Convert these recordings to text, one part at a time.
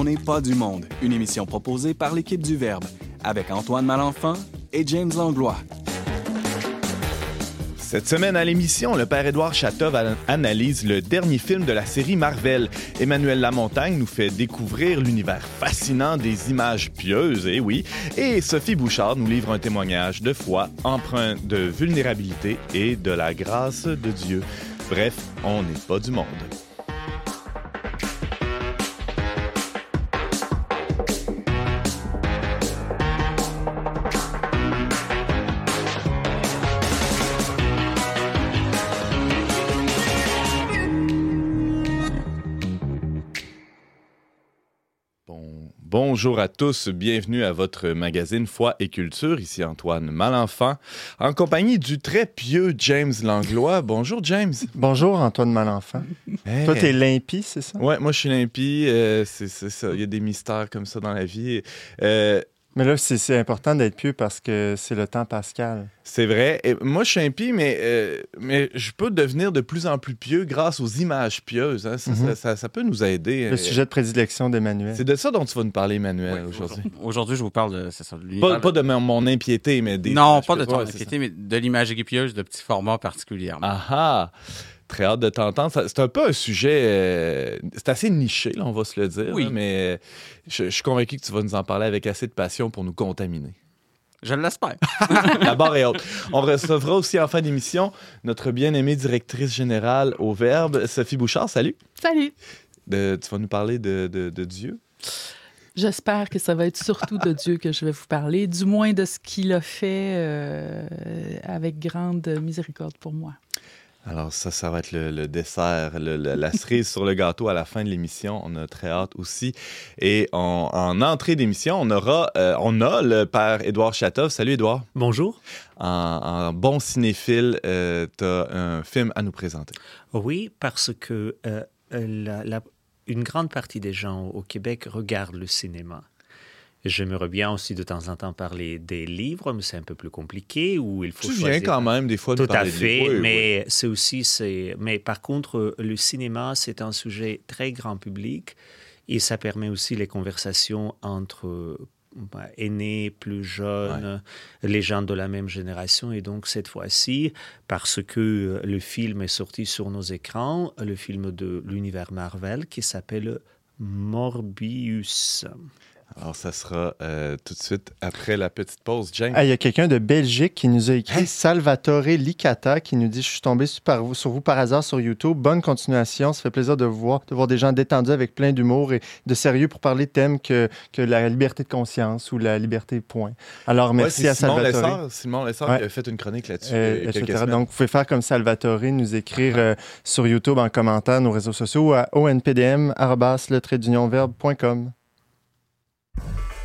On n'est pas du monde, une émission proposée par l'équipe du Verbe, avec Antoine Malenfant et James Langlois. Cette semaine à l'émission, le père Édouard Chatov analyse le dernier film de la série Marvel. Emmanuel Lamontagne nous fait découvrir l'univers fascinant des images pieuses, et oui. Et Sophie Bouchard nous livre un témoignage de foi empreint de vulnérabilité et de la grâce de Dieu. Bref, on n'est pas du monde. Bonjour à tous, bienvenue à votre magazine Foi et Culture. Ici Antoine Malenfant, en compagnie du très pieux James Langlois. Bonjour James. Bonjour Antoine Malenfant. Toi, t'es limpie, c'est ça? Ouais, moi je suis limpie. Euh, c'est ça. Il y a des mystères comme ça dans la vie. Euh, mais là, c'est important d'être pieux parce que c'est le temps pascal. C'est vrai. Et moi, je suis impie, mais, euh, mais je peux devenir de plus en plus pieux grâce aux images pieuses. Hein. Mhm. Ça, peut nous aider. Le sujet de prédilection d'Emmanuel. C'est de ça dont tu vas nous parler, Emmanuel, aujourd'hui. Aujourd'hui, je vous parle de, ça, pas, pas, de mon, impiété, mais des. Non, pas de ton impiété, mais de l'imagerie pieuse de petits formats particulièrement. Ah ah! Très hâte de t'entendre. C'est un peu un sujet. Euh, c'est assez niché, là, on va se le dire. Oui. mais euh, je, suis convaincu que tu vas nous en parler avec assez de passion pour nous contaminer. Je l'espère. La barre est haute. On recevra aussi en fin d'émission notre bien-aimée directrice générale au Verbe, Sophie Bouchard. Salut. Salut. tu vas nous parler de, de, Dieu? J'espère que ça va être surtout de Dieu que je vais vous parler, du moins de ce qu'il a fait euh, avec grande miséricorde pour moi. Alors ça, ça va être le, dessert, la cerise sur le gâteau à la fin de l'émission. On a très hâte aussi. Et en entrée d'émission, on aura, euh, on a le père Édouard Chatov. Salut Édouard. Bonjour. En, bon cinéphile, euh, tu as un film à nous présenter. Oui, parce que euh, une grande partie des gens au Québec regardent le cinéma. J'aimerais bien aussi de temps en temps parler des livres, mais c'est un peu plus compliqué. Où il faut tu viens quand même des fois de Tout à fait, mais c'est aussi c'est. Mais par contre, le cinéma c'est un sujet très grand public et ça permet aussi les conversations entre bah, aînés, plus jeunes, les gens de la même génération. Et donc cette fois-ci, parce que le film est sorti sur nos écrans, le film de l'univers Marvel qui s'appelle Morbius. Alors, ça sera euh, tout de suite après la petite pause. James? Il y a quelqu'un de Belgique qui nous a écrit, hein? Salvatore Licata, qui nous dit « Je suis tombé sur, sur, vous par hasard sur YouTube. Bonne continuation. Ça fait plaisir de voir, de voir des gens détendus avec plein d'humour et de sérieux pour parler de thèmes que, que la liberté de conscience ou la liberté point. » Alors, merci à Salvatore. Simon Lessard qui a fait une chronique là-dessus. Euh, Donc, vous pouvez faire comme Salvatore, nous écrire euh, sur YouTube en commentaire nos réseaux sociaux ou à onpdm.com. you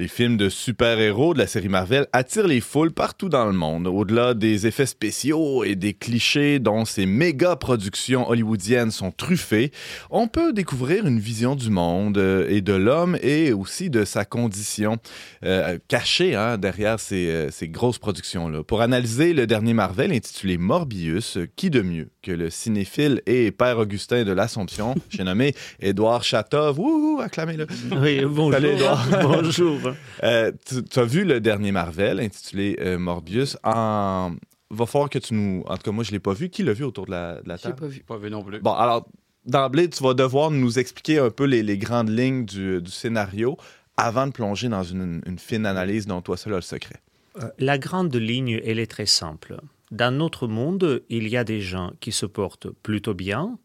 Les films de super-héros de la série Marvel attirent les foules partout dans le monde. Au-delà des effets spéciaux et des clichés dont ces méga productions hollywoodiennes sont truffées, on peut découvrir une vision du monde euh, et de l'homme et aussi de sa condition euh, cachée hein, derrière ces, euh, ces grosses productions-là. Pour analyser le dernier Marvel intitulé Morbius, qui de mieux que le cinéphile et père Augustin de l'Assomption, j'ai nommé Édouard Chatov. Wouhou, acclamez-le. Oui, bonjour. Salut, bonjour. Euh, tu as vu le dernier Marvel intitulé euh, Morbius. En... Va falloir que tu nous. En tout cas, moi, je ne l'ai pas vu. Qui l'a vu autour de la, de la table? Je pas vu. Pas vu non plus. Bon, alors, d'emblée, tu vas devoir nous expliquer un peu les, grandes lignes du, scénario avant de plonger dans une, fine analyse dont toi seul as le secret. Euh, la grande ligne, elle est très simple. Dans notre monde, il y a des gens qui se portent plutôt bien,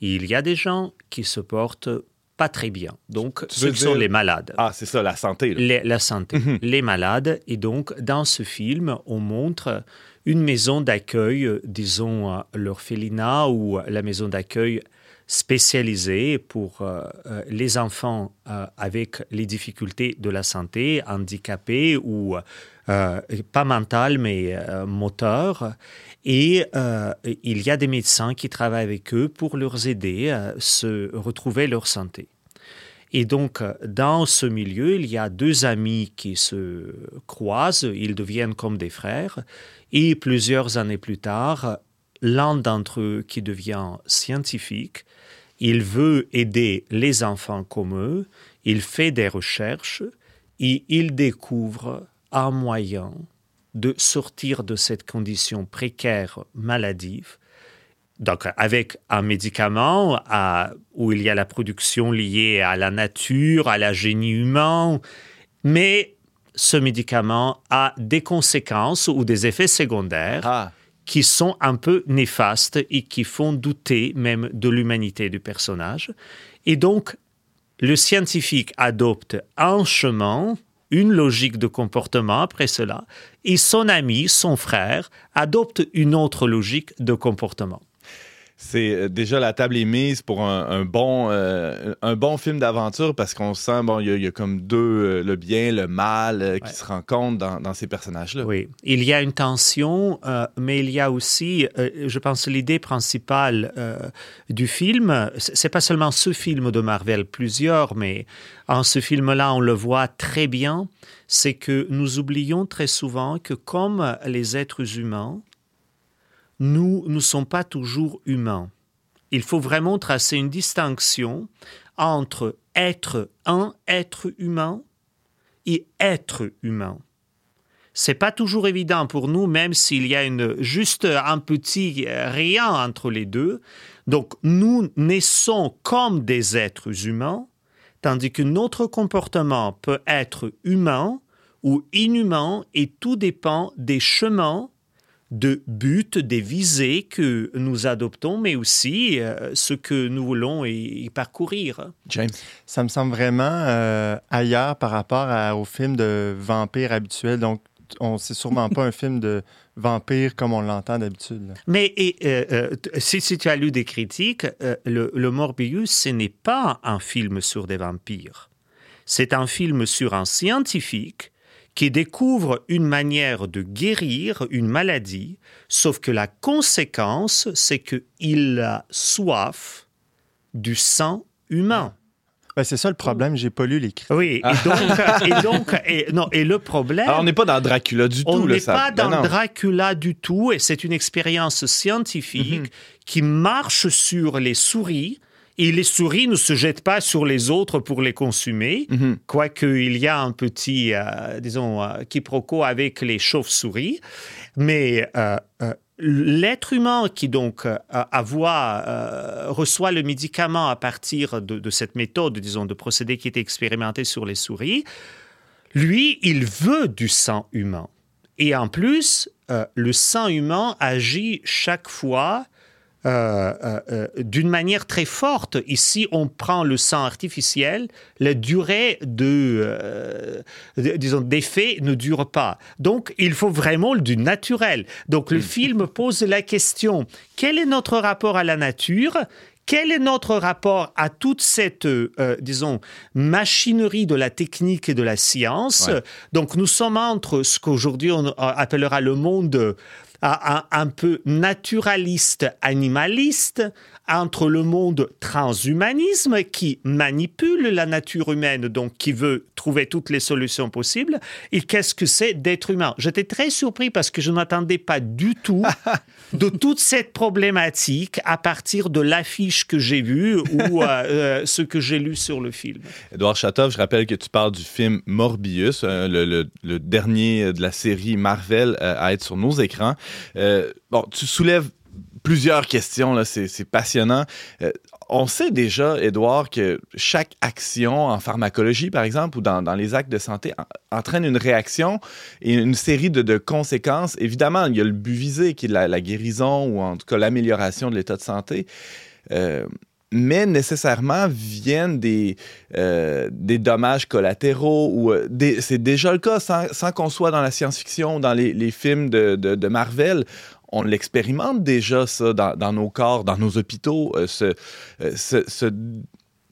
il y a des gens qui se portent pas très bien. Donc, ce sont les malades. Ah, c'est ça, la santé. la santé. Mhm. les malades. Et donc, dans ce film, on montre une maison d'accueil, disons l'orphelinat ou la maison d'accueil spécialisée pour euh, euh, les enfants euh, avec les difficultés de la santé, handicapés ou pas mental mais moteur. Et il y a des médecins qui travaillent avec eux pour leur aider à se retrouver leur santé. Et donc, dans ce milieu, il y a deux amis qui se croisent, ils deviennent comme des frères, et plusieurs années plus tard, l'un d'entre eux qui devient scientifique, il veut aider les enfants comme eux, il fait des recherches et il découvre un moyen de sortir de cette condition précaire maladive donc, avec un médicament où il y a la production liée à la nature, à la génie humain, mais ce médicament a des conséquences ou des effets secondaires Ah. qui sont un peu néfastes et qui font douter même de l'humanité du personnage. Et donc, le scientifique adopte un chemin, une logique de comportement après cela, et son ami, son frère, adopte une autre logique de comportement. C'est euh, déjà la table est mise pour un, un bon, euh, un bon film d'aventure parce qu'on sent, bon, il y, a- il y a comme deux, euh, le bien, le mal, euh, qui Ouais. se rencontrent dans, dans ces personnages-là. Oui, il y a une tension, mais il y a aussi, je pense, l'idée principale du film. C'est pas seulement ce film de Marvel, plusieurs, mais en ce film-là, on le voit très bien. C'est que nous oublions très souvent que comme les êtres humains, nous ne sommes pas toujours humains. Il faut vraiment tracer une distinction entre être un être humain et être humain c'est pas toujours évident pour nous, même s'il y a une, juste un petit rien entre les deux. Donc, nous naissons comme des êtres humains, tandis que notre comportement peut être humain ou inhumain et tout dépend des chemins de buts, des visées que nous adoptons, mais aussi euh, ce que nous voulons y, y parcourir. James? Ça me semble vraiment euh, ailleurs par rapport à- au film de vampire habituel. Donc, on c'est sûrement pas un film de vampire comme on l'entend d'habitude. Mais et, euh, euh, si, si tu as lu des critiques, euh, le, le Morbius, ce n'est pas un film sur des vampires. C'est un film sur un scientifique qui découvre une manière de guérir une maladie, sauf que la conséquence, c'est qu'il a soif du sang humain. Ben, c'est ça le problème, j'ai pas lu les critiques. Oui, et donc, et donc et, non, et le problème... Alors, on n'est pas dans Dracula du On tout. là, n'est pas Ben dans non. Dracula du tout, et c'est une expérience scientifique Mhm. qui marche sur les souris. Et les souris ne se jettent pas sur les autres pour les consommer, Mhm. quoique il y a un petit, euh, disons, euh, quiproquo avec les chauves-souris. Mais euh, l'être humain qui donc euh, euh, reçoit le médicament à partir de, de cette méthode, disons, de procédé qui était expérimenté sur les souris, lui, il veut du sang humain. Et en plus, euh, le sang humain agit chaque fois euh, euh, euh, d'une manière très forte. Ici, on prend le sang artificiel, la durée de, euh, de- disons, d'effet ne dure pas. Donc, il faut vraiment du naturel. Donc, le film pose la question quel est notre rapport à la nature? Quel est notre rapport à toute cette, euh, disons, machinerie de la technique et de la science? Ouais. Donc, nous sommes entre ce qu'aujourd'hui on appellera le monde un, un peu naturaliste, animaliste, entre le monde transhumanisme qui manipule la nature humaine, donc qui veut trouver toutes les solutions possibles, et qu'est-ce que c'est d'être humain. J'étais très surpris parce que je ne m'attendais pas du tout de toute cette problématique à partir de l'affiche que j'ai vue ou euh, euh, ce que j'ai lu sur le film. Edouard Chatov, je rappelle que tu parles du film Morbius, euh, le, le- le dernier de la série Marvel euh, à être sur nos écrans. Bon, tu soulèves plusieurs questions, là, c'est passionnant. Euh, on sait déjà, Edouard, que chaque action en pharmacologie, par exemple, ou dans, les actes de santé, en- entraîne une réaction et une série de, conséquences. Évidemment, il y a le but visé, qui est la, guérison ou en tout cas l'amélioration de l'état de santé. Euh, mais nécessairement viennent des, euh, dommages collatéraux ou c'est déjà le cas sans, qu'on soit dans la science-fiction, dans les, films de Marvel. On l'expérimente déjà, ça, dans, nos corps, dans nos hôpitaux, euh, euh, ce- ce-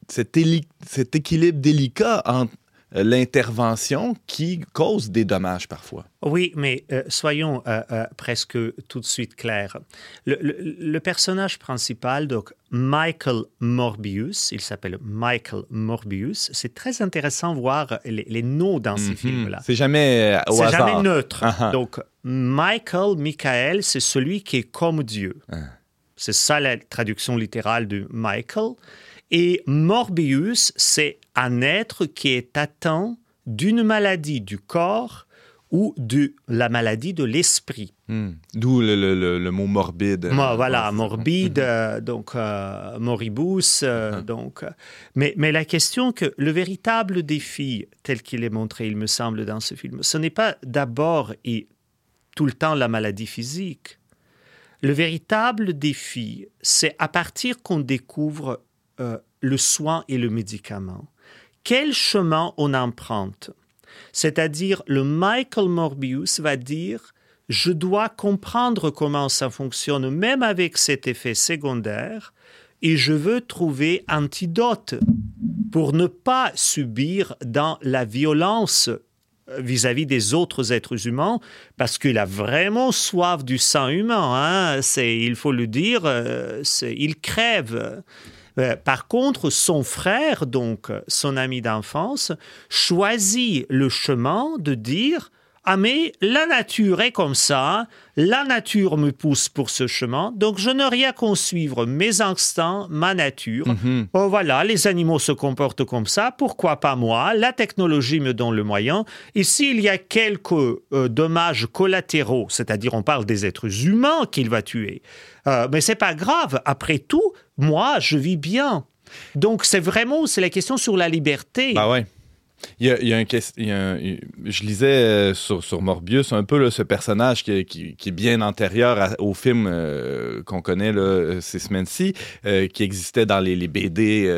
cet, cet équilibre délicat entre l'intervention qui cause des dommages parfois. Oui, mais euh, soyons euh, euh, presque tout de suite clairs. Le, le- le personnage principal, donc Michael Morbius, il s'appelle Michael Morbius. C'est très intéressant de voir les, les noms dans ces Mhm. films-là. C'est jamais euh, au C'est jamais neutre. Ah ah. Donc, Michael, Michael, c'est celui qui est comme Dieu. Ah. C'est ça la traduction littérale de Michael. Et Morbius, c'est un être qui est atteint d'une maladie du corps ou de la maladie de l'esprit. Hmm. D'où le, le- le- le mot morbide. Moi, voilà, morbide, euh, donc euh, moribus, euh, Uh-huh. donc. euh, mais, mais la question que le véritable défi, tel qu'il est montré, il me semble, dans ce film, ce n'est pas d'abord et tout le temps la maladie physique. Le véritable défi, c'est à partir qu'on découvre le soin et le médicament, quel chemin on emprunte? C'est-à-dire, le Michael Morbius va dire je dois comprendre comment ça fonctionne, même avec cet effet secondaire, et je veux trouver antidote pour ne pas subir dans la violence euh, vis-à-vis des autres êtres humains, parce qu'il a vraiment soif du sang humain. hein. C'est, il faut le dire, euh, il crève. Euh, Par contre, son frère, donc son ami d'enfance, choisit le chemin de dire Ah, mais la nature est comme ça, la nature me pousse pour ce chemin, donc je n'ai rien qu'à suivre mes instincts, ma nature. Mhm. Oh, voilà, les animaux se comportent comme ça, pourquoi pas moi? La technologie me donne le moyen. Et s'il y a quelques euh, dommages collatéraux, c'est-à-dire on parle des êtres humains qu'il va tuer, euh, mais c'est pas grave. Après tout, moi, je vis bien. Donc c'est vraiment c'est la question sur la liberté. Bah ouais. Il y a, un je lisais euh, sur, sur Morbius un peu là, ce personnage qui, qui- qui est bien antérieur au film euh, qu'on connaît là, euh, ces semaines-ci, qui existait dans les, BD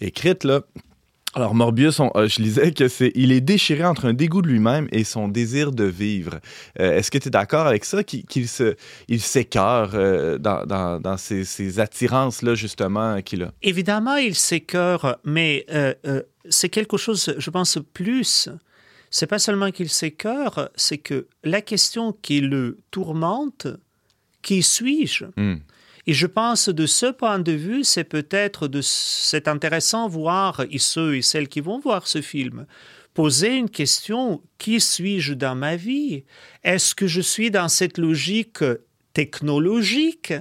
écrites. Là. Alors Morbius, je lisais que c'est, il est déchiré entre un dégoût de lui-même et son désir de vivre. Est-ce que tu es d'accord avec ça, qu'il, il s'écœure dans, dans, dans ces, ces attirances-là, justement, qu'il a? Évidemment, il s'écœure, mais c'est quelque chose, je pense, plus. C'est pas seulement qu'il s'écœure, c'est que la question qui le tourmente, qui suis-je? Hmm. Et je pense de ce point de vue, c'est peut-être de c'est intéressant voir et ceux et celles qui vont voir ce film poser une question qui suis-je dans ma vie? Est-ce que je suis dans cette logique technologique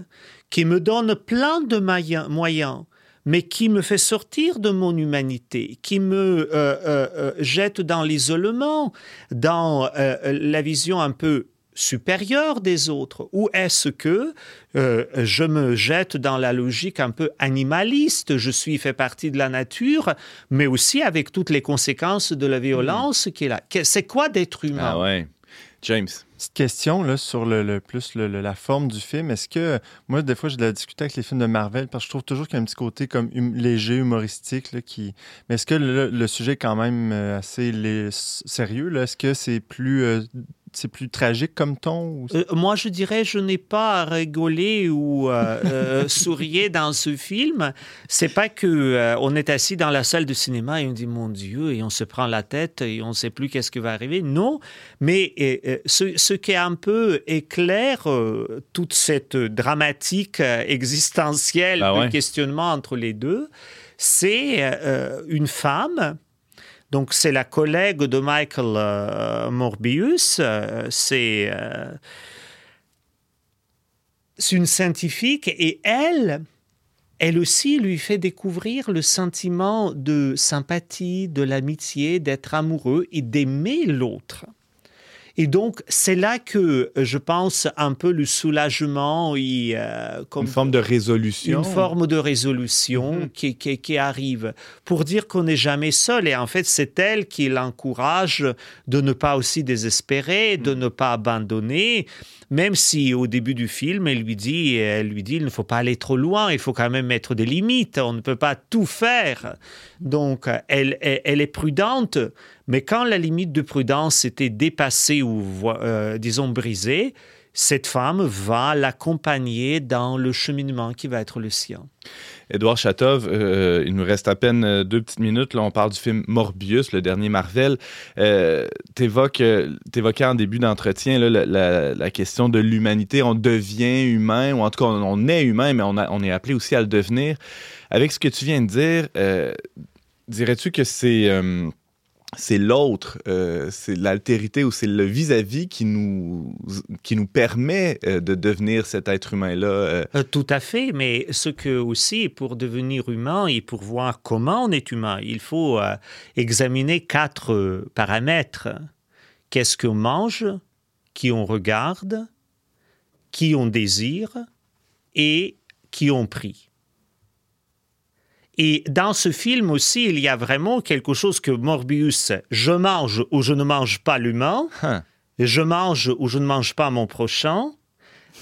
qui me donne plein de moyens, moyens mais qui me fait sortir de mon humanité, qui me euh, euh, euh, jette dans l'isolement, dans la vision un peu supérieure des autres Ou est-ce que euh, je me jette dans la logique un peu animaliste? Je suis fait partie de la nature, mais aussi avec toutes les conséquences de la violence qui est là. C'est quoi d'être humain? Ah ouais. James. Petite question là, sur le, le- plus le- la forme du film. Est-ce que moi, des fois, je l'ai discuté avec les films de Marvel parce que je trouve toujours qu'il y a un petit côté comme hum- léger, humoristique. Là, qui... Mais est-ce que le, sujet est quand même euh, assez lé- sérieux? Est-ce que c'est plus, euh, c'est plus tragique comme ton? ou- Euh, moi, je dirais, je n'ai pas à rigoler ou euh, euh, sourire dans ce film. C'est pas que euh, on est assis dans la salle de cinéma et on dit mon Dieu et on se prend la tête et on ne sait plus qu'est-ce qui va arriver. Non, mais ce, ce qui est un peu éclaire toute cette dramatique existentielle Ah ouais. de questionnement entre les deux, c'est une femme. Donc, c'est la collègue de Michael euh, Morbius. euh, c'est euh, c'est une scientifique et elle, elle aussi lui fait découvrir le sentiment de sympathie, de l'amitié, d'être amoureux et d'aimer l'autre. Et donc, c'est là que euh, je pense un peu le soulagement et euh, comme Une forme de résolution. une forme de résolution Mhm. qui, qui- qui arrive pour dire qu'on n'est jamais seul. Et en fait, c'est elle qui l'encourage de ne pas aussi désespérer, de ne pas abandonner, même si au début du film, elle lui dit, elle lui dit, il ne faut pas aller trop loin, il faut quand même mettre des limites, on ne peut pas tout faire. Donc, elle, elle, elle est prudente, Mais quand la limite de prudence était dépassée ou, euh, disons, brisée, cette femme va l'accompagner dans le cheminement qui va être le sien. Édouard Chatov, euh, il nous reste à peine euh, deux petites minutes. Là, on parle du film Morbius, le dernier Marvel. Euh, T'évoquais en début d'entretien la, question de l'humanité. On devient humain, ou en tout cas, on, est humain, mais on, est appelé aussi à le devenir. Avec ce que tu viens de dire, euh, dirais-tu que c'est c'est l'autre, euh, c'est l'altérité ou c'est le vis-à-vis qui nous, qui nous permet euh, de devenir cet être humain-là. Euh. Tout à fait, mais ce que aussi, pour devenir humain et pour voir comment on est humain, il faut examiner quatre paramètres. Qu'est-ce qu'on mange, qui on regarde, qui on désire et qui on prie. Et dans ce film aussi, il y a vraiment quelque chose que Morbius, je mange ou je ne mange pas l'humain, hein. je mange ou je ne mange pas mon prochain,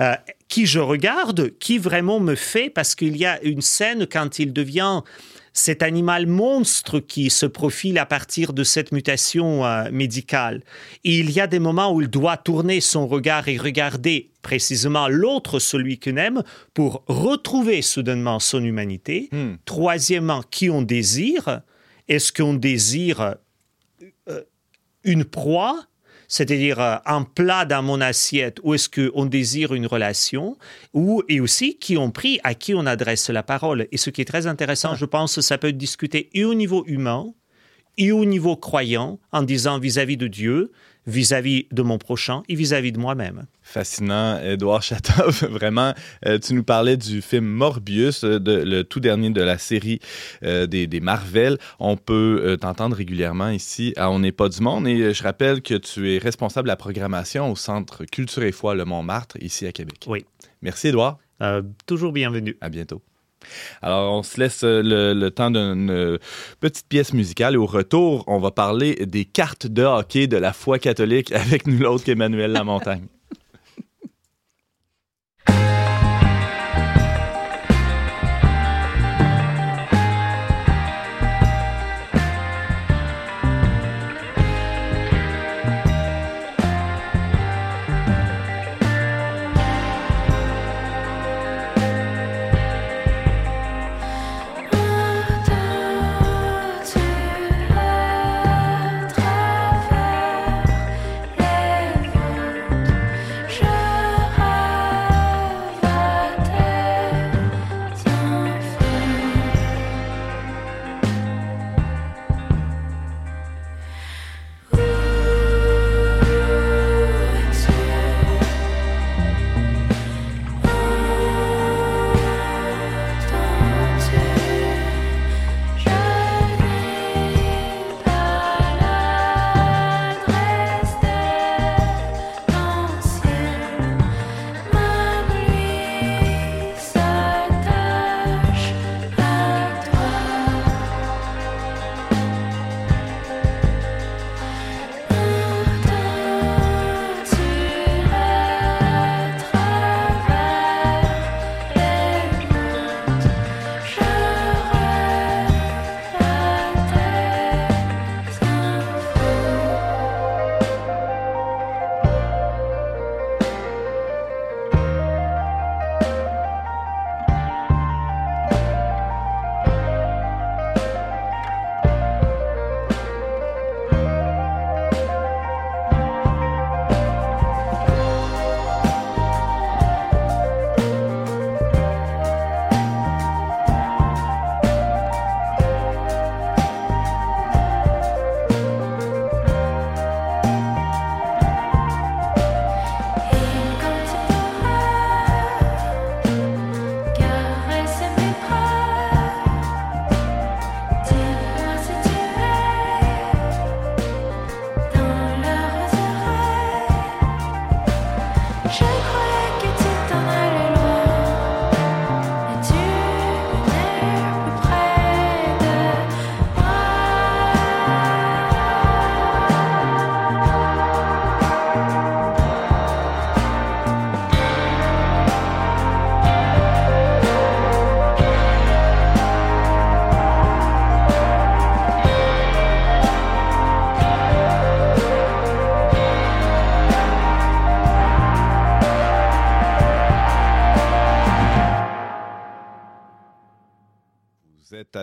euh, qui je regarde, qui vraiment me fait, parce qu'il y a une scène quand il devient cet animal monstre qui se profile à partir de cette mutation euh, médicale. Et il y a des moments où il doit tourner son regard et regarder précisément l'autre, celui qu'il aime, pour retrouver soudainement son humanité. Hmm. Troisièmement, qui on désire? Est-ce qu'on désire euh, une proie? C'est-à-dire euh, un plat dans mon assiette, ou est-ce qu'on désire une relation, ou, et aussi qui ont pris, à qui on adresse la parole. Et ce qui est très intéressant, ah. je pense, ça peut être discuté et au niveau humain, et au niveau croyant, en disant vis-à-vis de Dieu, vis-à-vis de mon prochain et vis-à-vis de moi-même. Fascinant, Edouard Chatov. Vraiment, euh, tu nous parlais du film Morbius, euh, de, le tout dernier de la série euh, des, des, Marvel. On peut t'entendre régulièrement ici à On n'est pas du monde. Et je rappelle que tu es responsable de la programmation au Centre Culture et Foi Le Montmartre, ici à Québec. Oui. Merci, Edouard. toujours bienvenue. À bientôt. Alors, on se laisse euh, le, temps d'une euh, petite pièce musicale et au retour, on va parler des cartes de hockey de la foi catholique avec nous l'autre qu'Emmanuel Lamontagne.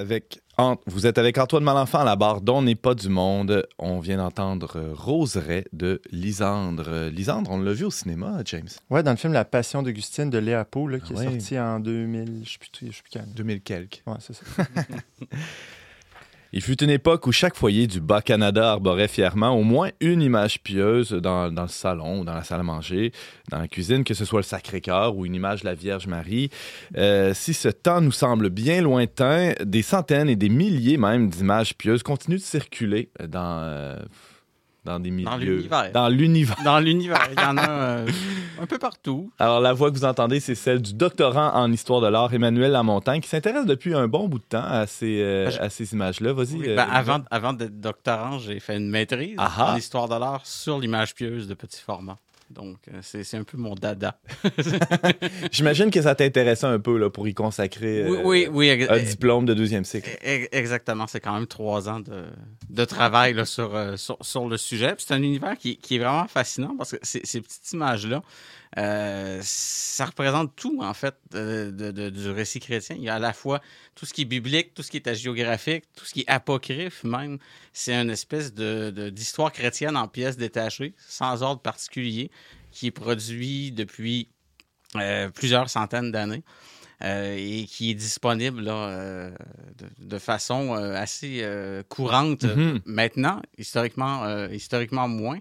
Avec, vous êtes avec Antoine Malenfant à la barre dont n'est pas du monde. On vient d'entendre euh, Roseraie de Lisandre. Euh, Lisandre, on l'a vu au cinéma, James. Ouais, dans le film La Passion d'Augustine de Léa Pau, là, qui Ah ouais. est sorti en 2000, je sais plus, je sais plus quand. 2000 quelques. Ouais, c'est ça. Il fut une époque où chaque foyer du Bas-Canada arborait fièrement au moins une image pieuse dans, le salon, dans la salle à manger, dans la cuisine, que ce soit le Sacré-Cœur ou une image de la Vierge Marie. Euh, si ce temps nous semble bien lointain, des centaines et des milliers même d'images pieuses continuent de circuler dans, euh, dans des milieux... Dans l'univers. Dans l'univers. Dans l'univers, il y en a euh, un peu partout. Alors, la voix que vous entendez, c'est celle du doctorant en histoire de l'art, Emmanuel Lamontagne, qui s'intéresse depuis un bon bout de temps à ces, euh, Ben, à ces images-là. Vas-y. Oui, euh, ben, avant, avant d'être doctorant, j'ai fait une maîtrise Ah ah. en histoire de l'art sur l'image pieuse de petit format. Donc, euh, c'est un peu mon dada. J'imagine que ça t'intéressait un peu là, pour y consacrer euh, oui, oui, oui. un diplôme de deuxième cycle. ex- Exactement. C'est quand même trois ans de, de travail là, sur, euh, sur, sur le sujet. C'est un univers qui, qui est vraiment fascinant parce que ces, ces petites images-là, euh, ça représente tout, en fait, de- de- du récit chrétien. Il y a à la fois tout ce qui est biblique, tout ce qui est géographique, tout ce qui est apocryphe même. C'est une espèce de- d'histoire chrétienne en pièces détachées, sans ordre particulier, qui est produit depuis euh, plusieurs centaines d'années. euh, et qui est disponible là, euh, de, de façon euh, assez euh, courante Mhm. maintenant, historiquement, euh, historiquement moins.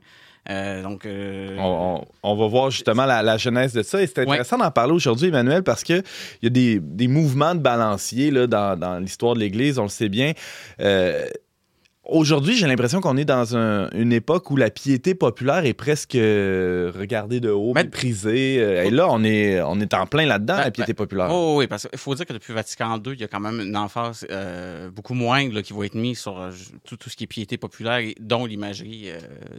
Euh, donc, euh, On, on- on va voir justement la, la genèse de ça. Et c'est intéressant d'en parler aujourd'hui, Emmanuel, parce qu'il y a des, des mouvements de balancier là, dans, dans l'histoire de l'Église, on le sait bien. Euh, Aujourd'hui, j'ai l'impression qu'on est dans un- une époque où la piété populaire est presque euh, regardée de haut, Ben, méprisée. Euh, Et là, on est, on est en plein là-dedans, Ben, la piété populaire. Oh, oui, parce qu'il faut dire que depuis Vatican II, il y a quand même une emphase euh, beaucoup moindre là, qui va être mise sur tout, tout ce qui est piété populaire, dont l'imagerie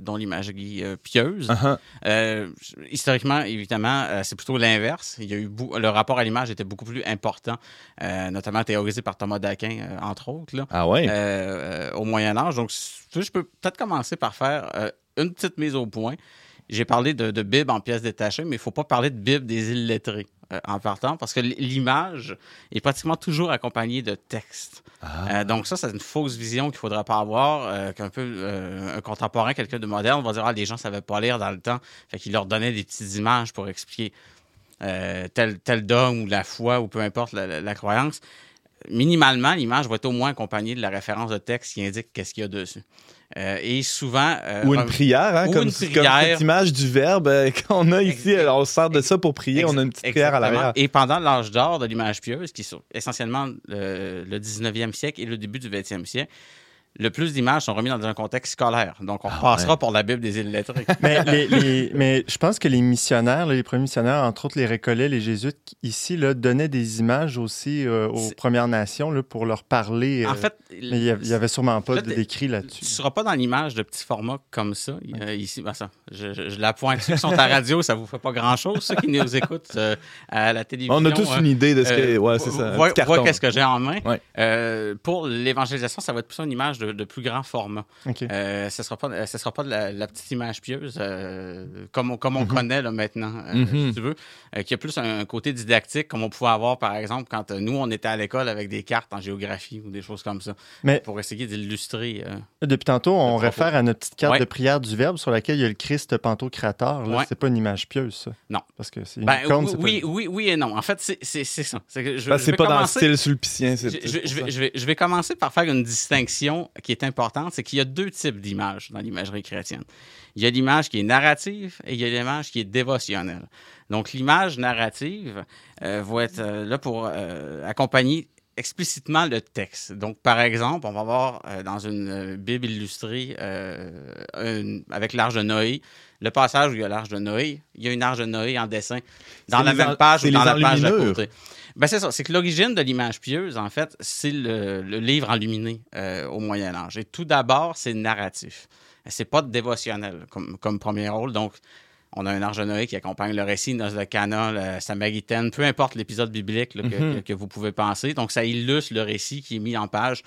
dont l'imagerie pieuse. Uh-huh. Historiquement, évidemment, c'est plutôt l'inverse. Il y a eu bou- le rapport à l'image était beaucoup plus important, notamment théorisé par Thomas d'Aquin, entre autres, là, Ah ouais? au Moyen Donc, je peux peut-être commencer par faire euh, une petite mise au point. J'ai parlé de, de Bible en pièces détachées, mais il ne faut pas parler de Bible des illettrés euh, en partant, parce que l'image est pratiquement toujours accompagnée de texte. Ah. Euh, donc ça, c'est une fausse vision qu'il ne faudra pas avoir, euh, qu'un peu un contemporain, quelqu'un de moderne va dire ah, les gens ne savaient pas lire dans le temps, fait qu'il leur donnait des petites images pour expliquer tel, tel dogme ou la foi ou peu importe la, la- la croyance. Minimalement, l'image va être au moins accompagnée de la référence de texte qui indique qu'est-ce qu'il y a dessus. Euh, et souvent... euh, Ou une un- prière, hein, ou comme, une comme prière. cette image du verbe euh, qu'on a ici. Alors, on se sert de ça pour prier. On a une petite prière à Exactement. l'arrière. Et pendant l'âge d'or de l'image pieuse, qui est essentiellement le, le 19e siècle et le début du 20e siècle, le plus d'images sont remis dans un contexte scolaire. Donc, on passera ouais. pour la Bible des illettrés. mais, les- les- mais je pense que les missionnaires, les premiers missionnaires, entre autres les récollets, les jésuites, ici, là, donnaient des images aussi euh, aux Premières Nations là, pour leur parler. euh, en fait, mais il n'y avait, il y avait sûrement pas de- d'écrit tu là-dessus. ne seras pas dans l'image de petit format comme ça. A ici, ben ça, je, je- je la pointe. Ceux qui sont à la radio, ça vous fait pas grand-chose. Ceux qui nous écoutent euh, à la télévision... On a tous euh, une idée de ce que. Euh, Ouais, c'est ça. Vois, qu'est-ce que j'ai en main. Ouais. Euh, pour l'évangélisation, ça va être plus une image de, de plus grand format. OK. Euh, ce ne sera pas, euh, ce sera pas de la, la petite image pieuse euh, comme on, comme on Mhm. connaît là, maintenant, euh, Mhm. si tu veux, euh, qui a plus un, côté didactique, comme on pouvait avoir, par exemple, quand euh, nous, on était à l'école avec des cartes en géographie ou des choses comme ça, Mais pour essayer d'illustrer. euh, depuis tantôt, on réfère à notre petite carte Ouais. de prière du Verbe sur laquelle il y a le Christ pantocrateur. Là, Ouais. c'est pas une image pieuse, ça. Non. Parce que c'est une Ben, icône, oui, oui, oui, oui et non. En fait, c'est ça. C'est Ben, pas dans le style sulpicien. Je, c'est- je- je vais, ça. je vais- je vais commencer par faire une distinction qui est importante, c'est qu'il y a deux types d'images dans l'imagerie chrétienne. Il y a l'image qui est narrative et il y a l'image qui est dévotionnelle. Donc l'image narrative euh, va être euh, là pour euh, accompagner explicitement le texte. Donc, par exemple, on va voir euh, dans une euh, Bible illustrée euh, une- avec l'arche de Noé, le passage où il y a l'arche de Noé, il y a une arche de Noé en dessin dans la même page ou dans la page à côté. Ben c'est ça. C'est que l'origine de l'image pieuse, en fait, c'est le, livre enluminé euh, au Moyen Âge. Et tout d'abord, c'est narratif. C'est pas dévotionnel comme, comme premier rôle. Donc, on a un de Noé qui accompagne le récit, Noce de Cana, la Samaritaine, peu importe l'épisode biblique là, que, Mhm. que- que vous pouvez penser. Donc, ça illustre le récit qui est mis en page,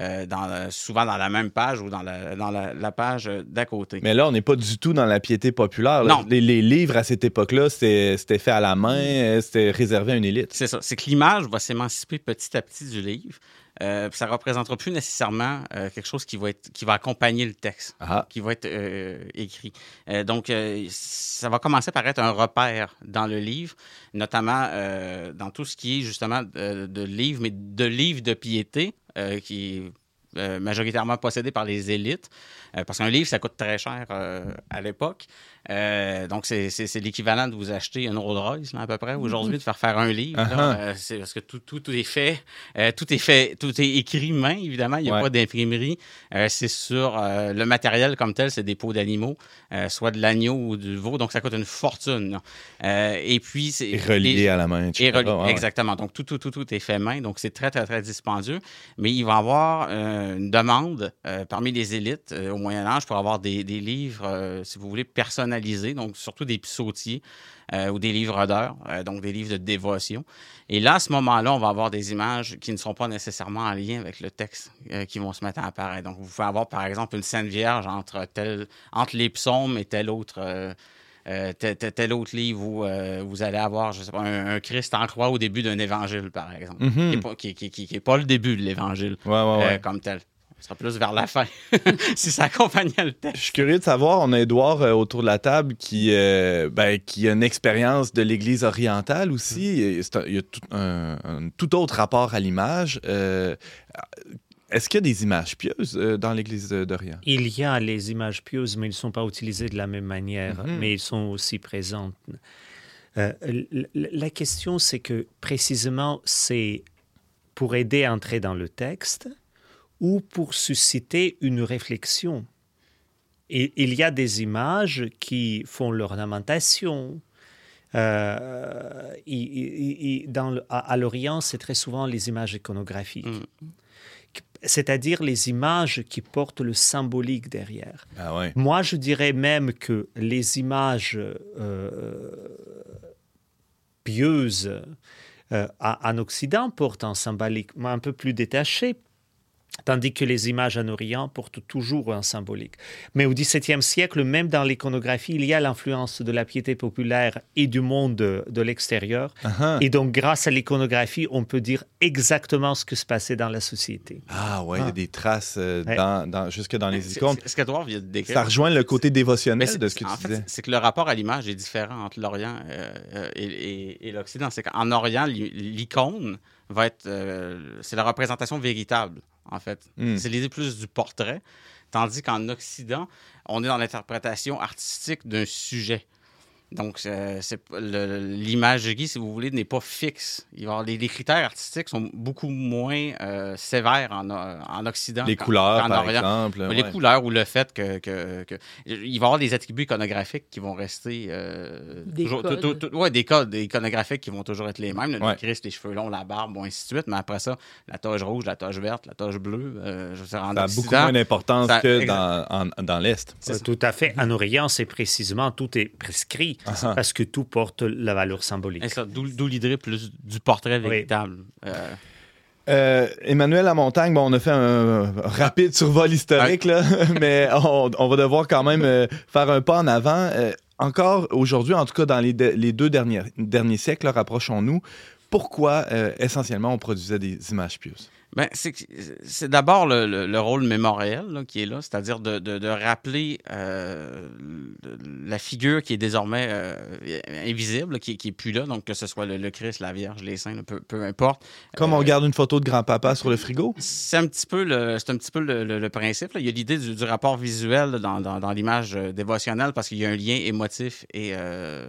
euh, dans souvent dans la même page ou dans la, dans la, la page euh, d'à côté. Mais là, on n'est pas du tout dans la piété populaire. Non. Les, les livres à cette époque-là, c'était fait à la main, euh, c'était réservé à une élite. C'est ça. C'est que l'image va s'émanciper petit à petit du livre. Euh, ça ne représentera plus nécessairement euh, quelque chose qui va, être, qui va accompagner le texte, Ah. qui va être euh, écrit. Donc, ça va commencer par être un repère dans le livre, notamment dans tout ce qui est justement de, de livres, mais de livres de piété, qui est majoritairement possédé par les élites, parce qu'un livre, ça coûte très cher à l'époque. Euh, donc, c'est l'équivalent de vous acheter une Rolls Royce, là, à peu près, aujourd'hui, de faire faire un livre. là. Uh-huh. Euh, c'est parce que tout, tout, tout est fait, euh, tout est fait, tout est écrit main, évidemment. Il n'y a Ouais. pas d'imprimerie. C'est sur le matériel comme tel, c'est des peaux d'animaux, soit de l'agneau ou du veau. Donc, ça coûte une fortune. et puis, c'est. Relié les- à la main. et relié, Ouais, ouais. exactement. Donc, tout, tout, tout, tout est fait main. Donc, c'est très, très, très dispendieux. Mais il va y avoir une demande parmi les élites au Moyen-Âge pour avoir des, des livres, si vous voulez, personnalisés. Donc, surtout des psautiers euh, ou des livres d'heures, euh, donc des livres de dévotion. Et là, à ce moment-là, on va avoir des images qui ne sont pas nécessairement en lien avec le texte euh, qui vont se mettre à apparaître. Donc, vous pouvez avoir, par exemple, une Sainte Vierge entre, tel, entre les psaumes et tel autre. euh, tel, autre livre où euh, vous allez avoir, je sais pas, un, un Christ en croix au début d'un évangile, par exemple, Mhm. qui n'est pas, qui- qui- qui- qui est pas le début de l'évangile Ouais, ouais, euh, ouais. comme tel. Ce sera plus vers la fin, si ça accompagnait le texte. Je suis curieux de savoir, on a Edouard euh, autour de la table qui, euh, ben, qui a une expérience de l'Église orientale aussi. Un- il y a tout, un, un tout autre rapport à l'image. Euh, Est-ce qu'il y a des images pieuses euh, dans l'Église d'Orient? Il y a les images pieuses, mais ils ne sont pas utilisées de la même manière, Mhm. mais ils sont aussi présentes. Euh, la question, c'est que précisément, c'est pour aider à entrer dans le texte ou pour susciter une réflexion. Et il y a des images qui font l'ornementation. Euh, à, à l'Orient, c'est très souvent les images iconographiques Mm. c'est-à-dire les images qui portent le symbolique derrière. Ah ouais. Moi, je dirais même que les images euh, pieuses euh, à- en Occident portent un symbolique un peu plus détaché, tandis que les images en Orient portent toujours un symbolique. Mais au XVIIe siècle, même dans l'iconographie, il y a l'influence de la piété populaire et du monde de, l'extérieur. Ah, Et donc, grâce à l'iconographie, on peut dire exactement ce que se passait dans la société. Ah ouais, il y a Ah. des traces euh, Ouais. dans, dans- jusque dans les icônes. c'est- Ce qu'Edouard vient de décrire. Ça rejoint le côté dévotionnel c'est- de ce que tu en fait, disais. c'est- que le rapport à l'image est différent entre l'Orient euh, euh, et, et- et l'Occident. C'est qu'en Orient, l'i- l'icône va être. euh, c'est la représentation véritable, en fait. Hmm. C'est l'idée plus du portrait. Tandis qu'en Occident, on est dans l'interprétation artistique d'un sujet. Donc, euh, c'est pas- le- l'imagerie, si vous voulez, n'est pas fixe. Il va avoir- les, les critères artistiques sont beaucoup moins euh, sévères en, en Occident. Les couleurs, qu'en par Orient. exemple. Les ouais. couleurs ou le fait que, que- que- Il va y avoir des attributs iconographiques qui vont rester. euh, Des toujours, codes. tout- tout- ouais, des codes iconographiques qui vont toujours être les mêmes. Le Ouais. Christ, les cheveux longs, la barbe, bon, ainsi de suite. Mais après ça, la toge rouge, la toge verte, la toge bleue. euh, je veux dire, en Ça a beaucoup moins d'importance ça- que exact. dans, en- dans l'Est. Euh. Tout à fait. En Orient, c'est précisément tout est prescrit Ah. parce que tout porte la valeur symbolique. D'où d'où l'idée plus du portrait Oui. véritable. Euh, Euh, Emmanuel Lamontagne, bon, on a fait un rapide survol historique, là, mais on, on va devoir quand même euh, faire un pas en avant. Euh, encore aujourd'hui, en tout cas dans les, de- les deux derniers, derniers siècles, rapprochons-nous, pourquoi euh, essentiellement on produisait des images pieuses? Ben, c'est d'abord le, le- le rôle mémoriel là, qui est là, c'est-à-dire de, de- de rappeler euh, la figure qui est désormais euh, invisible, qui, qui est plus là, donc que ce soit le, le Christ, la Vierge, les saints, peu, peu importe. Comme on Euh, garde une photo de grand-papa sur le frigo? C'est un petit peu le, c'est un petit peu le, principe. là. Il y a l'idée du, du rapport visuel là, dans, dans- dans l'image euh, dévotionnelle parce qu'il y a un lien émotif et euh,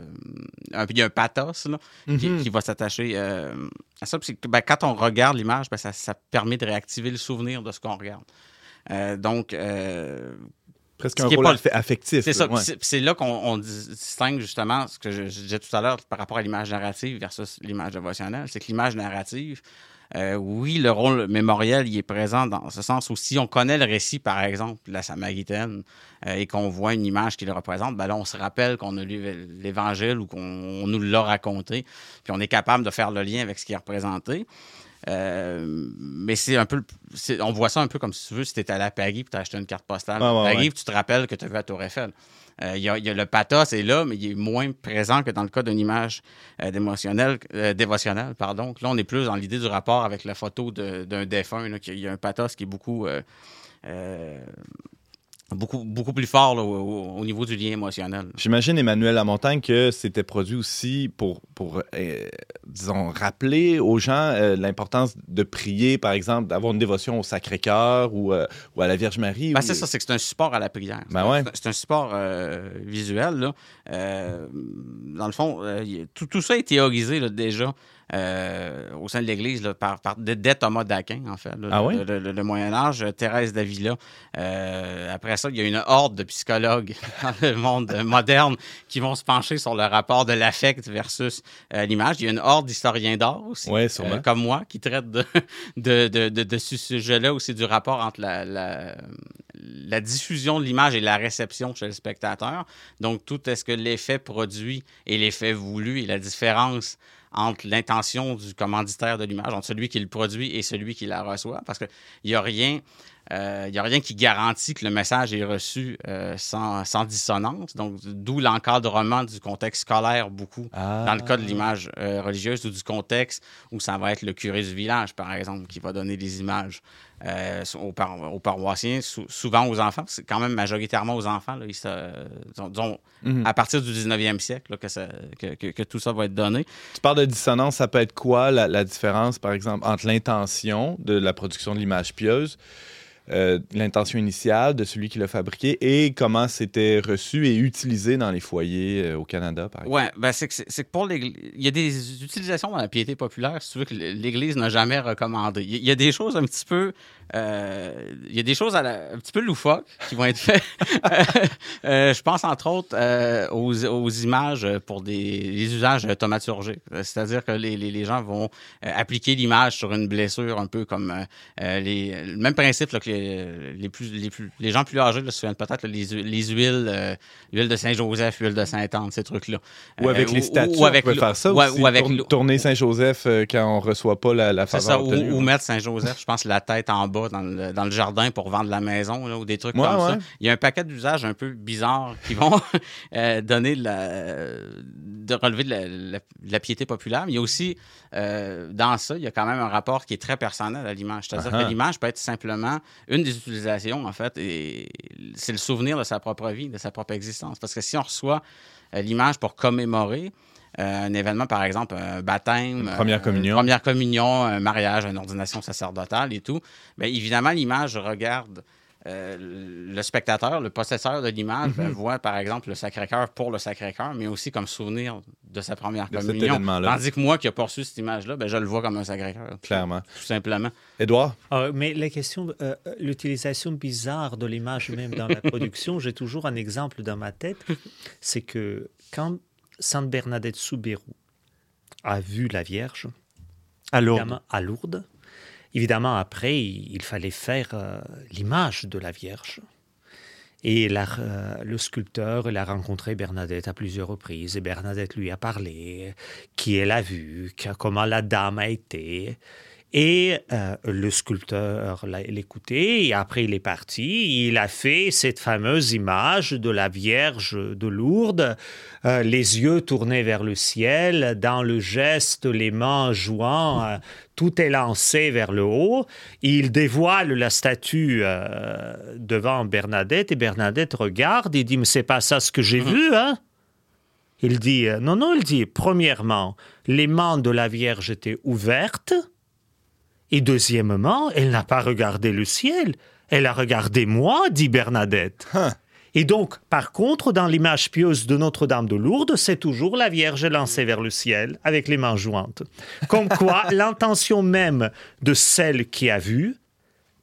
un, il y a un pathos qui, Mhm. qui va s'attacher euh, à ça. Puis ben, quand on regarde l'image, ben, ça, ça permet de réactiver le souvenir de ce qu'on regarde. Euh, donc, euh, Presque un rôle pas- affe- affectif. c'est ça. ouais. C'est là qu'on on dis- distingue justement ce que je, je disais tout à l'heure par rapport à l'image narrative versus l'image dévotionnelle. C'est que l'image narrative, euh, oui, le rôle mémoriel, il est présent dans ce sens où si on connaît le récit, par exemple, de la Samaritaine, euh, et qu'on voit une image qui le représente, ben là, on se rappelle qu'on a lu l'Évangile ou qu'on on nous l'a raconté, puis on est capable de faire le lien avec ce qui est représenté. Euh, mais c'est un peu. On voit ça un peu comme si tu veux, si tu étais allé à Paris et tu as acheté une carte postale. Ouais, ouais, Paris, ouais. tu te rappelles que tu as vu la Tour Eiffel. Euh, Il y, a, il y a le pathos est là, mais il est moins présent que dans le cas d'une image euh, euh, dévotionnelle. Pardon. Là, on est plus dans l'idée du rapport avec la photo de- d'un défunt. là, qu'il y a un pathos qui est beaucoup. Beaucoup, beaucoup plus fort là, au, au- au niveau du lien émotionnel. J'imagine, Emmanuel Lamontagne, que c'était produit aussi pour, pour euh, disons, rappeler aux gens euh, l'importance de prier, par exemple, d'avoir une dévotion au Sacré-Cœur ou, euh, ou à la Vierge Marie. Ben, ou- c'est ça, c'est que c'est un support à la prière. Ben C'est un- ouais. c'est un support visuel. Là. Dans le fond, tout, tout ça est théorisé là, déjà euh, au sein de l'Église par, par, dès- Thomas d'Aquin, en fait. là, Ah le, oui? le- le- le Moyen Âge, Thérèse d'Avila. Euh, après ça, il y a une horde de psychologues dans le monde moderne qui vont se pencher sur le rapport de l'affect versus euh, l'image. Il y a une horde d'historiens d'art aussi, Ouais, euh, comme moi, qui traitent de, de, de, de- de ce sujet-là aussi, du rapport entre la, la, la diffusion de l'image et la réception chez le spectateur. Donc, tout est-ce que l'effet produit et l'effet voulu et la différence entre l'intention du commanditaire de l'image, entre celui qui le produit et celui qui la reçoit, parce qu'il n'y a rien... euh, Il n'y a rien qui garantit que le message est reçu euh, sans, sans dissonance. Donc, d'où l'encadrement du contexte scolaire beaucoup Ah. dans le cas de l'image euh, religieuse ou du contexte où ça va être le curé du village, par exemple, qui va donner des images euh, aux, par- aux paroissiens, sou- souvent aux enfants. C'est quand même majoritairement aux enfants. Là, Ils se- disons- disons, Mhm. À partir du 19e siècle là, que, ça- que- que- que tout ça va être donné. Tu parles de dissonance, ça peut être quoi la, la différence, par exemple, entre l'intention de la production de l'image pieuse, euh, l'intention initiale de celui qui l'a fabriqué et comment c'était reçu et utilisé dans les foyers euh, au Canada, par exemple? Ouais, ben c'est que, que pour l'Église, il y a des utilisations dans la piété populaire, si tu veux, que l'Église n'a jamais recommandé. Il y- il y a des choses un petit peu, euh, il y a des choses à la- un petit peu loufoques qui vont être faites. Euh, je pense entre autres euh, aux, aux images pour des, des usages thaumaturgiques. C'est-à-dire que les, les- les gens vont euh, appliquer l'image sur une blessure un peu comme euh, euh, les, le même principe là, que les, les plus, les, plus, les gens plus âgés là, se souviennent peut-être les, hu- les huiles, euh, l'huile de Saint-Joseph, l'huile de Sainte-Anne, ces trucs-là. Ou avec Euh, les statues, ou avec on peut faire ça ouais, aussi, ou avec tourner Saint-Joseph euh, quand on reçoit pas la, la C'est faveur ça, ou, ou mettre Saint-Joseph, je pense, la tête en bas dans le, dans le jardin pour vendre la maison, là, ou des trucs Ouais, comme ouais. ça. Il y a un paquet d'usages un peu bizarres qui vont euh, donner de, la, de relever de la, la- de la piété populaire. Mais il y a aussi, euh, dans ça, il y a quand même un rapport qui est très personnel à l'image. C'est-à-dire que l'image peut être simplement une des utilisations, en fait, et c'est le souvenir de sa propre vie, de sa propre existence. Parce que si on reçoit euh, l'image pour commémorer, un événement, par exemple, un baptême, Une première euh, communion. première communion, un mariage, une ordination sacerdotale et tout, bien évidemment, l'image regarde euh, le spectateur, le possesseur de l'image, Mhm. voit par exemple le Sacré-Cœur pour le Sacré-Cœur, mais aussi comme souvenir de sa première De communion. Tandis que moi qui ai pas reçu cette image-là, ben, je le vois comme un Sacré-Cœur. Clairement. Tout simplement. Édouard? Ah, mais la question, euh, l'utilisation bizarre de l'image même dans la production, j'ai toujours un exemple dans ma tête, c'est que quand Sainte Bernadette Soubérou a vu la Vierge, À Lourdes. évidemment, à Lourdes, évidemment après il fallait faire euh, l'image de la Vierge. Et la- euh, le sculpteur il a rencontré Bernadette à plusieurs reprises et Bernadette lui a parlé, qui elle a vu, comment la dame a été. Et euh, le sculpteur l'a l'écouté et après il est parti. Il a fait cette fameuse image de la Vierge de Lourdes, euh, les yeux tournés vers le ciel, dans le geste, les mains jouant, euh, tout est lancé vers le haut. Il dévoile la statue devant Bernadette et Bernadette regarde et dit Mais c'est pas ça ce que j'ai vu, hein? Il dit Non, non, il dit Premièrement, les mains de la Vierge étaient ouvertes. Et deuxièmement, elle n'a pas regardé le ciel, elle a regardé moi, dit Bernadette. Et donc, par contre, dans l'image pieuse de Notre-Dame de Lourdes, c'est toujours la Vierge lancée vers le ciel avec les mains jointes. Comme quoi, l'intention même de celle qui a vu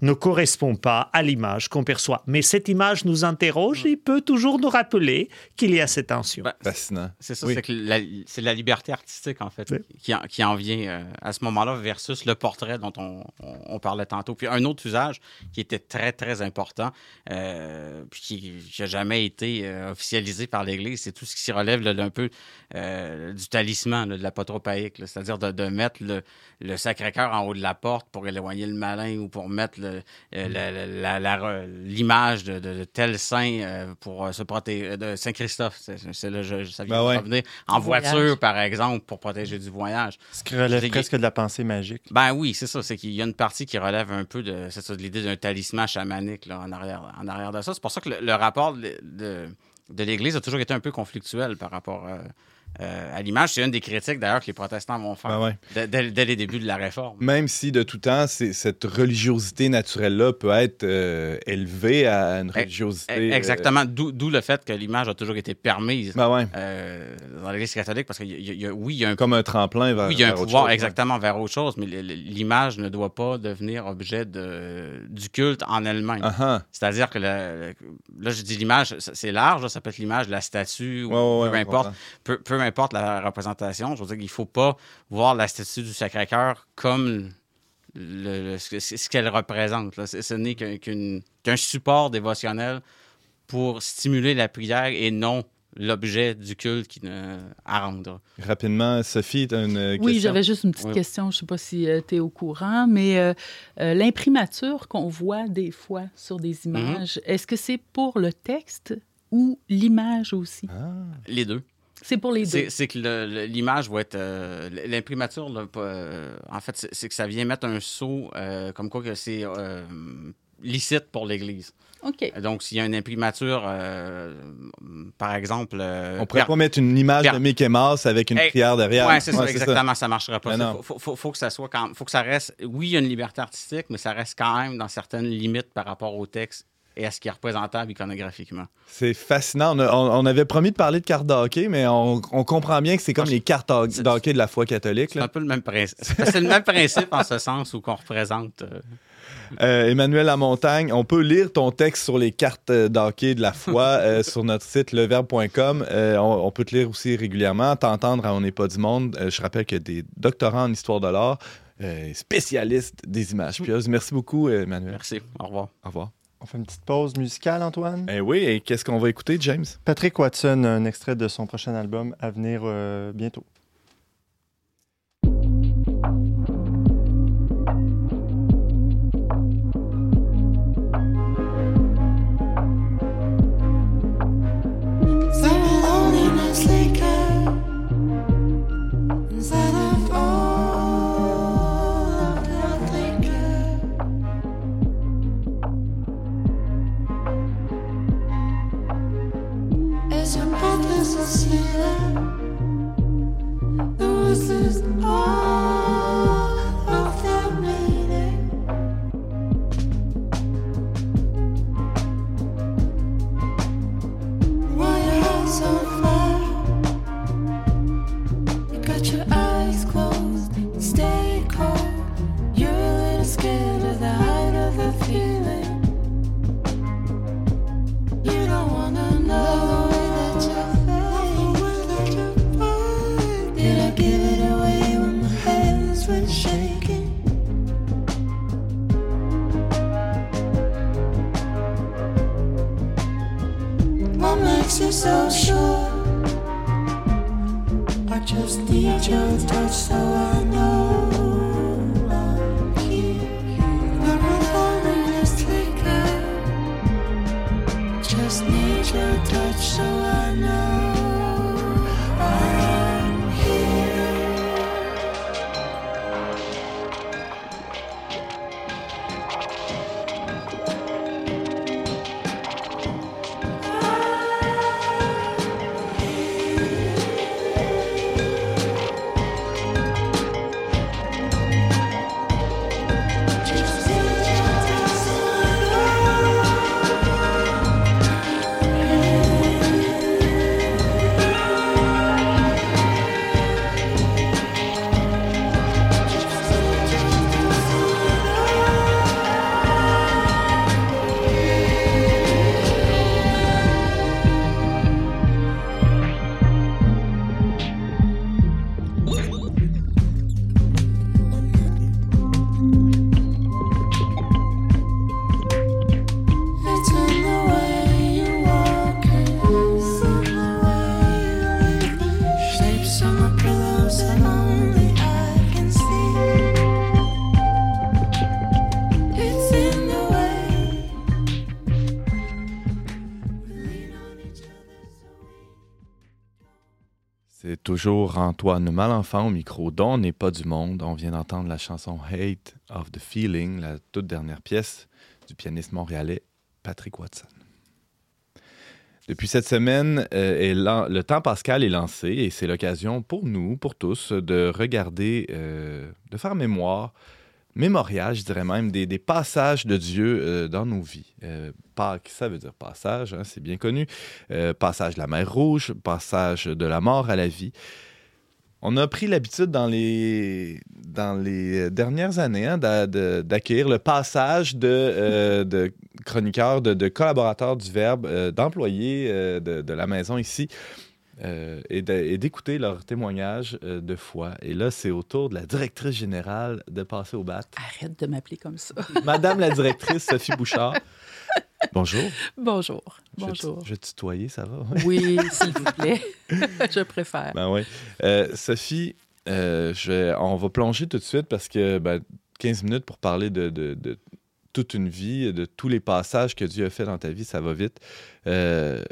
ne correspond pas à l'image qu'on perçoit. Mais cette image nous interroge et peut toujours nous rappeler qu'il y a cette tension. Fascinant. C'est ça, Oui. c'est que la, c'est la liberté artistique, en fait, Oui. qui, en, qui en vient euh, à ce moment-là versus le portrait dont on, on- on parlait tantôt. Puis un autre usage qui était très, très important, euh, puis qui n'a jamais été euh, officialisé par l'Église, c'est tout ce qui s'y relève là, d'un peu euh, du talisman, là, de l'apotropaïque, c'est-à-dire de, de mettre le, le Sacré-Cœur en haut de la porte pour éloigner le malin ou pour mettre le- euh, l'image de, de- de tel saint euh, pour euh, se protéger, de Saint-Christophe, c'est, c'est là, je, ça vient Ben ouais. revenir. En Du voiture, voyage. par exemple, pour protéger du voyage. Ce qui relève presque de la pensée magique. Ben oui, c'est ça. C'est qu'il y a une partie qui relève un peu de, c'est ça, de l'idée d'un talisman chamanique là, en, arrière, en arrière de ça. C'est pour ça que le, le rapport de, de- de l'Église a toujours été un peu conflictuel par rapport euh, euh, à l'image. C'est une des critiques d'ailleurs que les protestants vont faire Ben ouais. dès, les débuts de la réforme. Même si de tout temps, cette religiosité naturelle-là peut être euh, élevée à une Eh, religiosité. Eh, euh, Exactement. D'où le fait que l'image a toujours été permise ben ouais. dans l'Église catholique parce que y a- y a- oui, il y a un Comme un tremplin vers, Oui, il y a un pouvoir chose, ouais. exactement vers autre chose, mais l'image ne doit pas devenir objet de, du culte en elle-même. Ah ah. C'est-à-dire que le- là, je dis l'image, c'est large, là, ça peut être l'image de la statue, ou peu, importe, comprend. peu, peu importe la représentation. Je veux dire qu'il ne faut pas voir la statue du Sacré-Cœur comme le- le- ce, ce qu'elle représente. là. Ce n'est qu'un support dévotionnel pour stimuler la prière et non l'objet du culte qui ne à rendre. Rapidement, Sophie, tu as une euh, Oui, question? j'avais juste une petite Oui. question. Je ne sais pas si tu es au courant, mais euh, euh, l'imprimature qu'on voit des fois sur des Mhm. images, est-ce que c'est pour le texte ou l'image aussi? Ah. Les deux. C'est pour les deux. C'est que l'image va être. euh, l'imprimature, euh, en fait, c'est que ça vient mettre un sceau euh, comme quoi que c'est euh, licite pour l'Église. OK. Donc, s'il y a une imprimature, euh, par exemple. euh, On pourrait pas mettre une image de Mickey Mouse avec une prière derrière. Ouais, c'est ça, exactement, ça. marchera pas. Faut, faut- faut que ça soit quand, faut que ça reste. Oui, il y a une liberté artistique, mais ça reste quand même dans certaines limites par rapport au texte et à ce qui est représentable iconographiquement. C'est fascinant. On, a- on- on avait promis de parler de cartes d'hockey, mais on, on comprend bien que c'est comme Ah, les cartes d'hockey de la foi catholique. C'est un peu le même principe. C'est le même principe en ce sens où qu'on représente. euh, Euh, Emmanuel Lamontagne, on peut lire ton texte sur les cartes euh, d'hockey de la foi euh, sur notre site leverbe.com. Euh, on, on peut te lire aussi régulièrement, t'entendre à On n'est pas du monde. Je rappelle qu'il y a des doctorants en histoire de l'art, spécialistes des images pieuses. Merci beaucoup, Emmanuel. merci. Au revoir. Au revoir. On fait une petite pause musicale, Antoine? Eh oui, et qu'est-ce qu'on va écouter, James? Patrick Watson, un extrait de son prochain album à venir euh, bientôt. As your breathless ceiling, the toujours Antoine Malenfant au micro dont n'est pas du monde. On vient d'entendre la chanson Hate of the Feeling, la toute dernière pièce du pianiste montréalais Patrick Watson. Depuis cette semaine, euh, le temps pascal est lancé et c'est l'occasion pour nous, pour tous, de regarder, euh, de faire mémoire, mémorial, je dirais même, des, passages de Dieu euh, dans nos vies. Euh, Pâques, ça veut dire passage, hein, c'est bien connu. Euh, passage de la mer Rouge, passage de la mort à la vie. On a pris l'habitude dans les, dans les dernières années hein, d'a- de- d'accueillir le passage de, chroniqueurs, de, collaborateurs du Verbe, d'employés de, de la maison ici, euh, et d'écouter leurs témoignages euh, de foi. Et là, c'est au tour de la directrice générale de passer au bat. Arrête de m'appeler comme ça. Madame la directrice Sophie Bouchard. Bonjour. Bonjour. Je vais Bonjour. Je vais tutoyer, ça va? Oui, s'il vous plaît. Je préfère. Ben oui. Euh, Sophie, euh, je vais- on va plonger tout de suite parce que ben, 15 minutes pour parler de, de- de toute une vie, de tous les passages que Dieu a fait dans ta vie, ça va vite. Euh,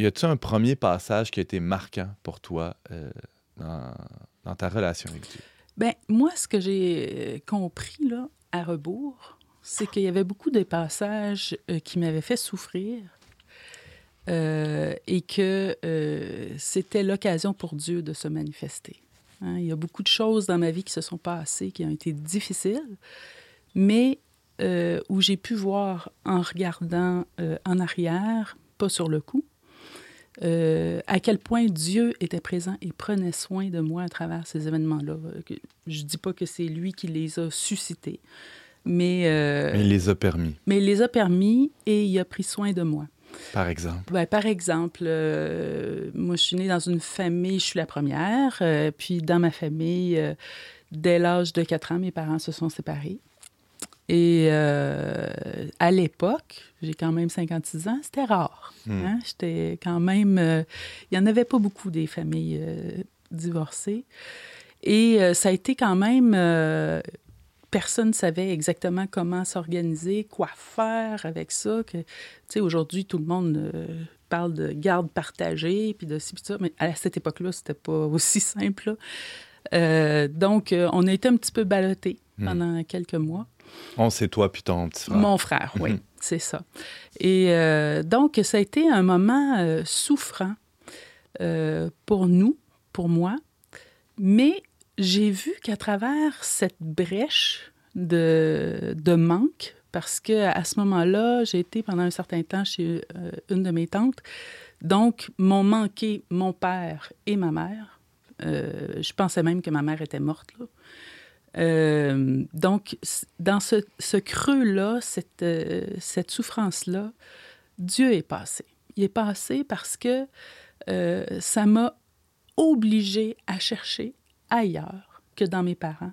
y a-tu un premier passage qui a été marquant pour toi euh, dans, ta relation avec Dieu? Ben, moi, ce que j'ai euh, compris là, à rebours, c'est qu'il y avait beaucoup de passages euh, qui m'avaient fait souffrir et que c'était l'occasion pour Dieu de se manifester. Hein, il y a beaucoup de choses dans ma vie qui se sont passées, qui ont été difficiles, mais où j'ai pu voir en regardant en arrière, pas sur le coup, euh, à quel point Dieu était présent et prenait soin de moi à travers ces événements-là. Je dis pas que c'est lui qui les a suscités, mais, euh, Mais il les a permis, mais il les a permis et il a pris soin de moi. par exemple. Ben, par exemple, euh, moi, je suis née dans une famille, je suis la première, puis dans ma famille, dès l'âge de 4 ans, mes parents se sont séparés. Et euh, à l'époque, j'ai quand même 56 ans, c'était rare. Hmm. hein. J'étais quand même... euh, Il n'y en avait pas beaucoup des familles euh, divorcées. Et ça a été quand même... personne ne savait exactement comment s'organiser, quoi faire avec ça. Tu sais, aujourd'hui, tout le monde parle de garde partagée, puis de ci, puis ça, mais à cette époque-là, c'était pas aussi simple. là. Donc, on a été un petit peu ballottés Hmm. pendant quelques mois. On sait toi puis ton petit frère. Mon frère, oui, Mhm. c'est ça. Et euh, donc, ça a été un moment euh, souffrant euh, pour nous, pour moi, mais j'ai vu qu'à travers cette brèche de, de manque, parce que à ce moment-là, j'ai été pendant un certain temps chez une de mes tantes, donc m'ont manqué mon père et ma mère. Je pensais même que ma mère était morte. Là. Euh, donc, dans ce, ce creux-là, cette, euh, cette souffrance-là, Dieu est passé. Il est passé parce que euh, ça m'a obligé à chercher ailleurs que dans mes parents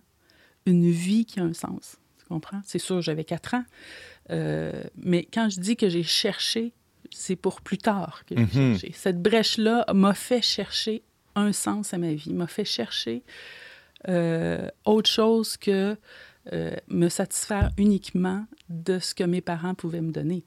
une vie qui a un sens. Tu comprends? C'est sûr, j'avais quatre ans. Mais quand je dis que j'ai cherché, c'est pour plus tard que j'ai Mhm. cherché. Cette brèche-là m'a fait chercher un sens à ma vie, m'a fait chercher euh, autre chose que euh, me satisfaire uniquement de ce que mes parents pouvaient me donner.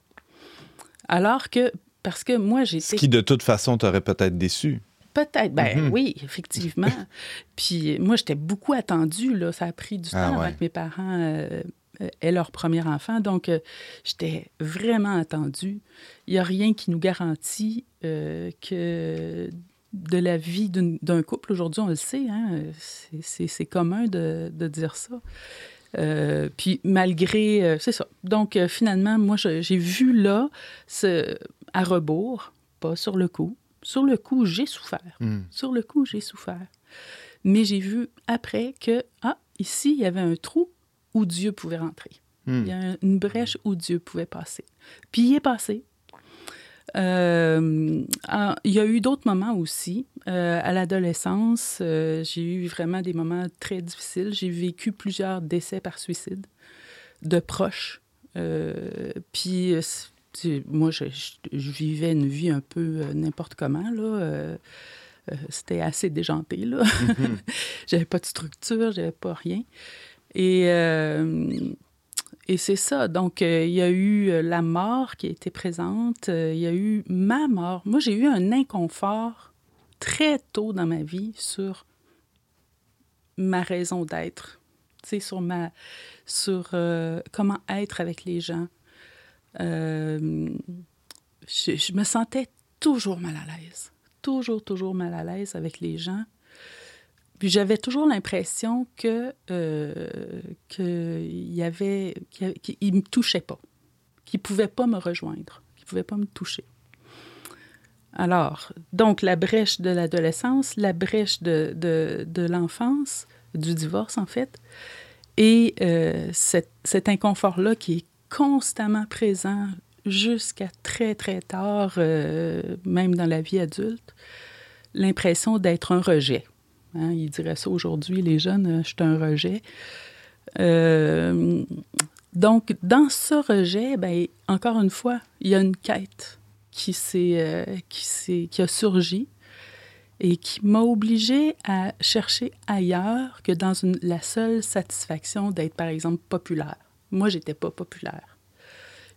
Alors que, parce que moi, Ce j'étais... qui, de toute façon, t'aurait peut-être déçu. Peut-être, ben Mhm. oui, effectivement. Puis moi, j'étais beaucoup attendue, là. Ça a pris du temps Ah ouais. avant que mes parents euh, euh, aient leur premier enfant. Donc, euh, j'étais vraiment attendue. Il n'y a rien qui nous garantit euh, que de la vie d'un couple, aujourd'hui, on le sait, hein, c'est- commun de, de dire ça. Euh, puis malgré, euh, c'est ça. Donc euh, finalement, moi, j'ai vu là, ce, à rebours, pas sur le coup. Sur le coup, j'ai souffert. Hmm. Sur le coup, j'ai souffert. Mais j'ai vu après que, ah, ici, il y avait un trou où Dieu pouvait rentrer. Hmm. Il y a un- une brèche où Dieu pouvait passer. Puis il est passé. Euh, il y a eu d'autres moments aussi. Euh, à l'adolescence, euh, j'ai eu vraiment des moments très difficiles. J'ai vécu plusieurs décès par suicide de proches. Puis moi, je, je- je vivais une vie un peu n'importe comment. Là. C'était assez déjanté, là. j'avais pas de structure, j'avais pas rien. Et, et c'est ça. Donc, euh, il y a eu euh, la mort qui a été présente. euh, il y a eu ma mort. Moi, j'ai eu un inconfort très tôt dans ma vie sur ma raison d'être. Sur ma... sur comment être avec les gens. Je me sentais toujours mal à l'aise. Toujours, toujours mal à l'aise avec les gens. Puis j'avais toujours l'impression que euh, qu'il y avait qu'il me touchait pas, qu'il pouvait pas me rejoindre, qu'il pouvait pas me toucher. Alors, donc la brèche de l'adolescence, la brèche de, de, l'enfance, du divorce en fait, et euh, cet, cet inconfort-là qui est constamment présent jusqu'à très très tard, euh, même dans la vie adulte, l'impression d'être un rejet. Hein, ils diraient ça aujourd'hui, les jeunes, euh, je suis un rejet. Euh, donc, dans ce rejet, ben, encore une fois, il y a une quête qui, euh, qui, qui a surgi et qui m'a obligée à chercher ailleurs que dans la seule satisfaction d'être, par exemple, populaire. Moi, j'étais pas populaire.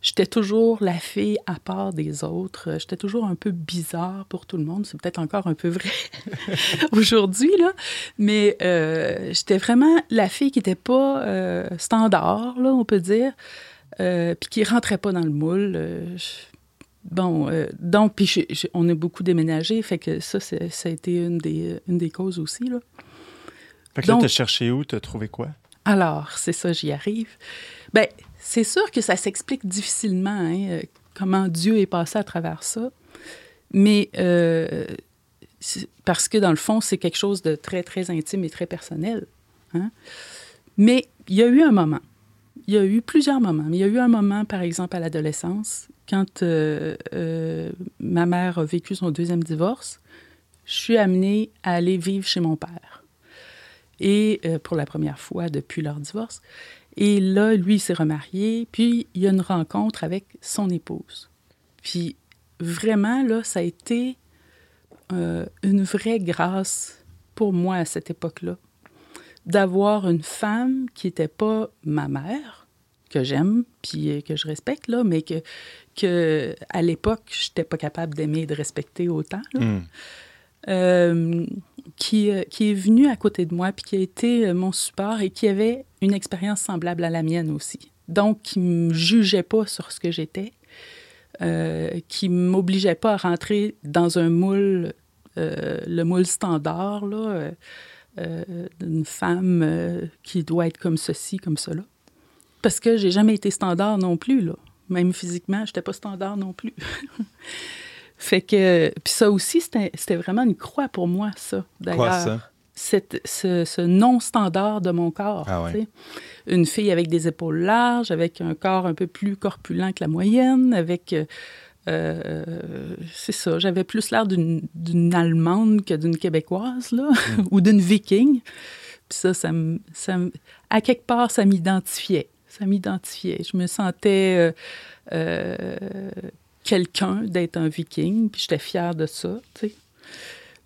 J'étais toujours la fille à part des autres. J'étais toujours un peu bizarre pour tout le monde. C'est peut-être encore un peu vrai aujourd'hui, là. Mais euh, j'étais vraiment la fille qui n'était pas euh, standard, là, on peut dire, euh, puis qui rentrait pas dans le moule. Bon, donc, puis on a beaucoup déménagé, fait que ça, ça a été une des, une des causes aussi, là. Fait que là, Donc- t'as cherché où? T'as trouvé quoi? Alors, c'est ça, j'y arrive. Bien, c'est sûr que ça s'explique difficilement, hein, euh, comment Dieu est passé à travers ça. Mais euh, parce que dans le fond, c'est quelque chose de très, très intime et très personnel. hein. Mais il y a eu un moment. Il y a eu plusieurs moments. Il y a eu un moment, par exemple, à l'adolescence, quand euh, ma mère a vécu son deuxième divorce, je suis amenée à aller vivre chez mon père et euh, pour la première fois depuis leur divorce. Et là, lui, s'est remarié, puis il y a une rencontre avec son épouse. Puis vraiment, là, ça a été euh, une vraie grâce pour moi à cette époque-là, d'avoir une femme qui n'était pas ma mère, que j'aime, puis euh, que je respecte, là, mais que, à l'époque, je n'étais pas capable d'aimer et de respecter autant. Hmm. Euh, qui, euh, qui est venu à côté de moi, puis qui a été euh, mon support et qui avait une expérience semblable à la mienne aussi. Donc, qui ne me jugeait pas sur ce que j'étais, qui ne m'obligeait pas à rentrer dans un moule, le moule standard, là, d'une femme qui doit être comme ceci, comme cela. Parce que j'ai jamais été standard non plus, là. Même physiquement, je n'étais pas standard non plus. Fait que, puis ça aussi, c'était vraiment une croix pour moi, ça, d'ailleurs. Cette- ce, ce non-standard de mon corps. Ah ouais. Une fille avec des épaules larges, avec un corps un peu plus corpulent que la moyenne, avec... euh, euh, c'est ça, j'avais plus l'air d'une d'une Allemande que d'une Québécoise, là, Mm. ou d'une Viking. Puis ça, ça, me- ça me- à quelque part, ça m'identifiait. Ça m'identifiait. Je me sentais euh, quelqu'un d'être un Viking, puis j'étais fière de ça, tu sais.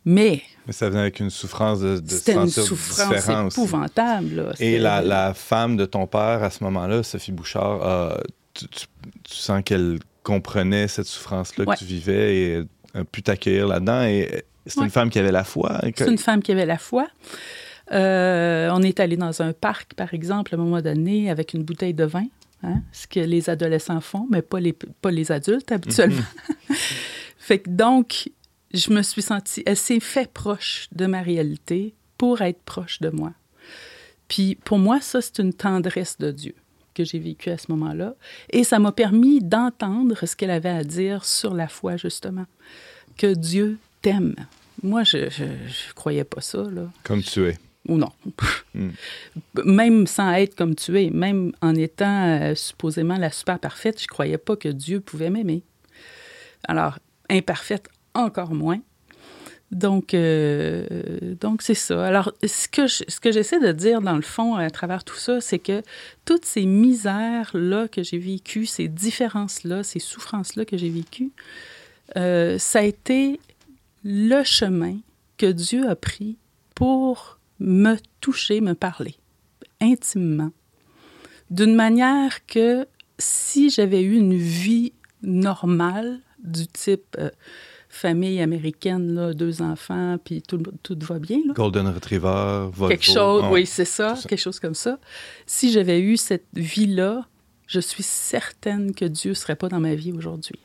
Mais Mais ça venait avec une souffrance de, c'était une souffrance épouvantable. là. Et la, la femme de ton père, à ce moment-là, Sophie Bouchard, euh, tu, tu- tu sens qu'elle comprenait cette souffrance-là Ouais. que tu vivais et a pu t'accueillir là-dedans. Et c'est Ouais. une femme qui avait la foi. et que- C'est une femme qui avait la foi. Euh, on est allé dans un parc, par exemple, à un moment donné, avec une bouteille de vin, hein, ce que les adolescents font, mais pas les, pas les adultes habituellement. fait que donc, je me suis sentie, s'est fait proche de ma réalité pour être proche de moi. Puis pour moi, ça, c'est une tendresse de Dieu que j'ai vécue à ce moment-là. Et ça m'a permis d'entendre ce qu'elle avait à dire sur la foi, justement. Que Dieu t'aime. Moi, je ne croyais pas ça, là. Comme tu es. Ou non. Mm. Même sans être comme tu es, même en étant euh, supposément la super parfaite, je croyais pas que Dieu pouvait m'aimer. Alors, imparfaite, encore moins. Donc, euh, donc c'est ça. Alors, ce que, je- ce que j'essaie de dire, dans le fond, à travers tout ça, c'est que toutes ces misères-là que j'ai vécues, ces différences-là, ces souffrances-là que j'ai vécues, euh, ça a été le chemin que Dieu a pris pour me toucher, me parler intimement, d'une manière que si j'avais eu une vie normale du type euh, famille américaine, là, deux enfants, puis tout, tout va bien, là, Golden Retriever, Volvo. quelque chose, oui, c'est ça, quelque chose comme ça. Si j'avais eu cette vie-là, je suis certaine que Dieu ne serait pas dans ma vie aujourd'hui.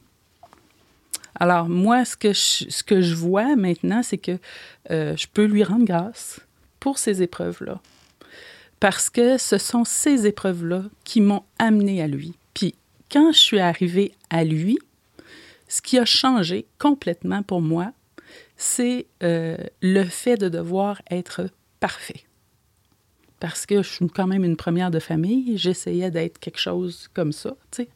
Alors, moi, ce que je, ce que je vois maintenant, c'est que euh, je peux lui rendre grâce pour ces épreuves-là. Parce que ce sont ces épreuves-là qui m'ont amené à lui. Puis, quand je suis arrivée à lui, ce qui a changé complètement pour moi, c'est euh, le fait de devoir être parfait. Parce que je suis quand même une première de famille, j'essayais d'être quelque chose comme ça, tu sais,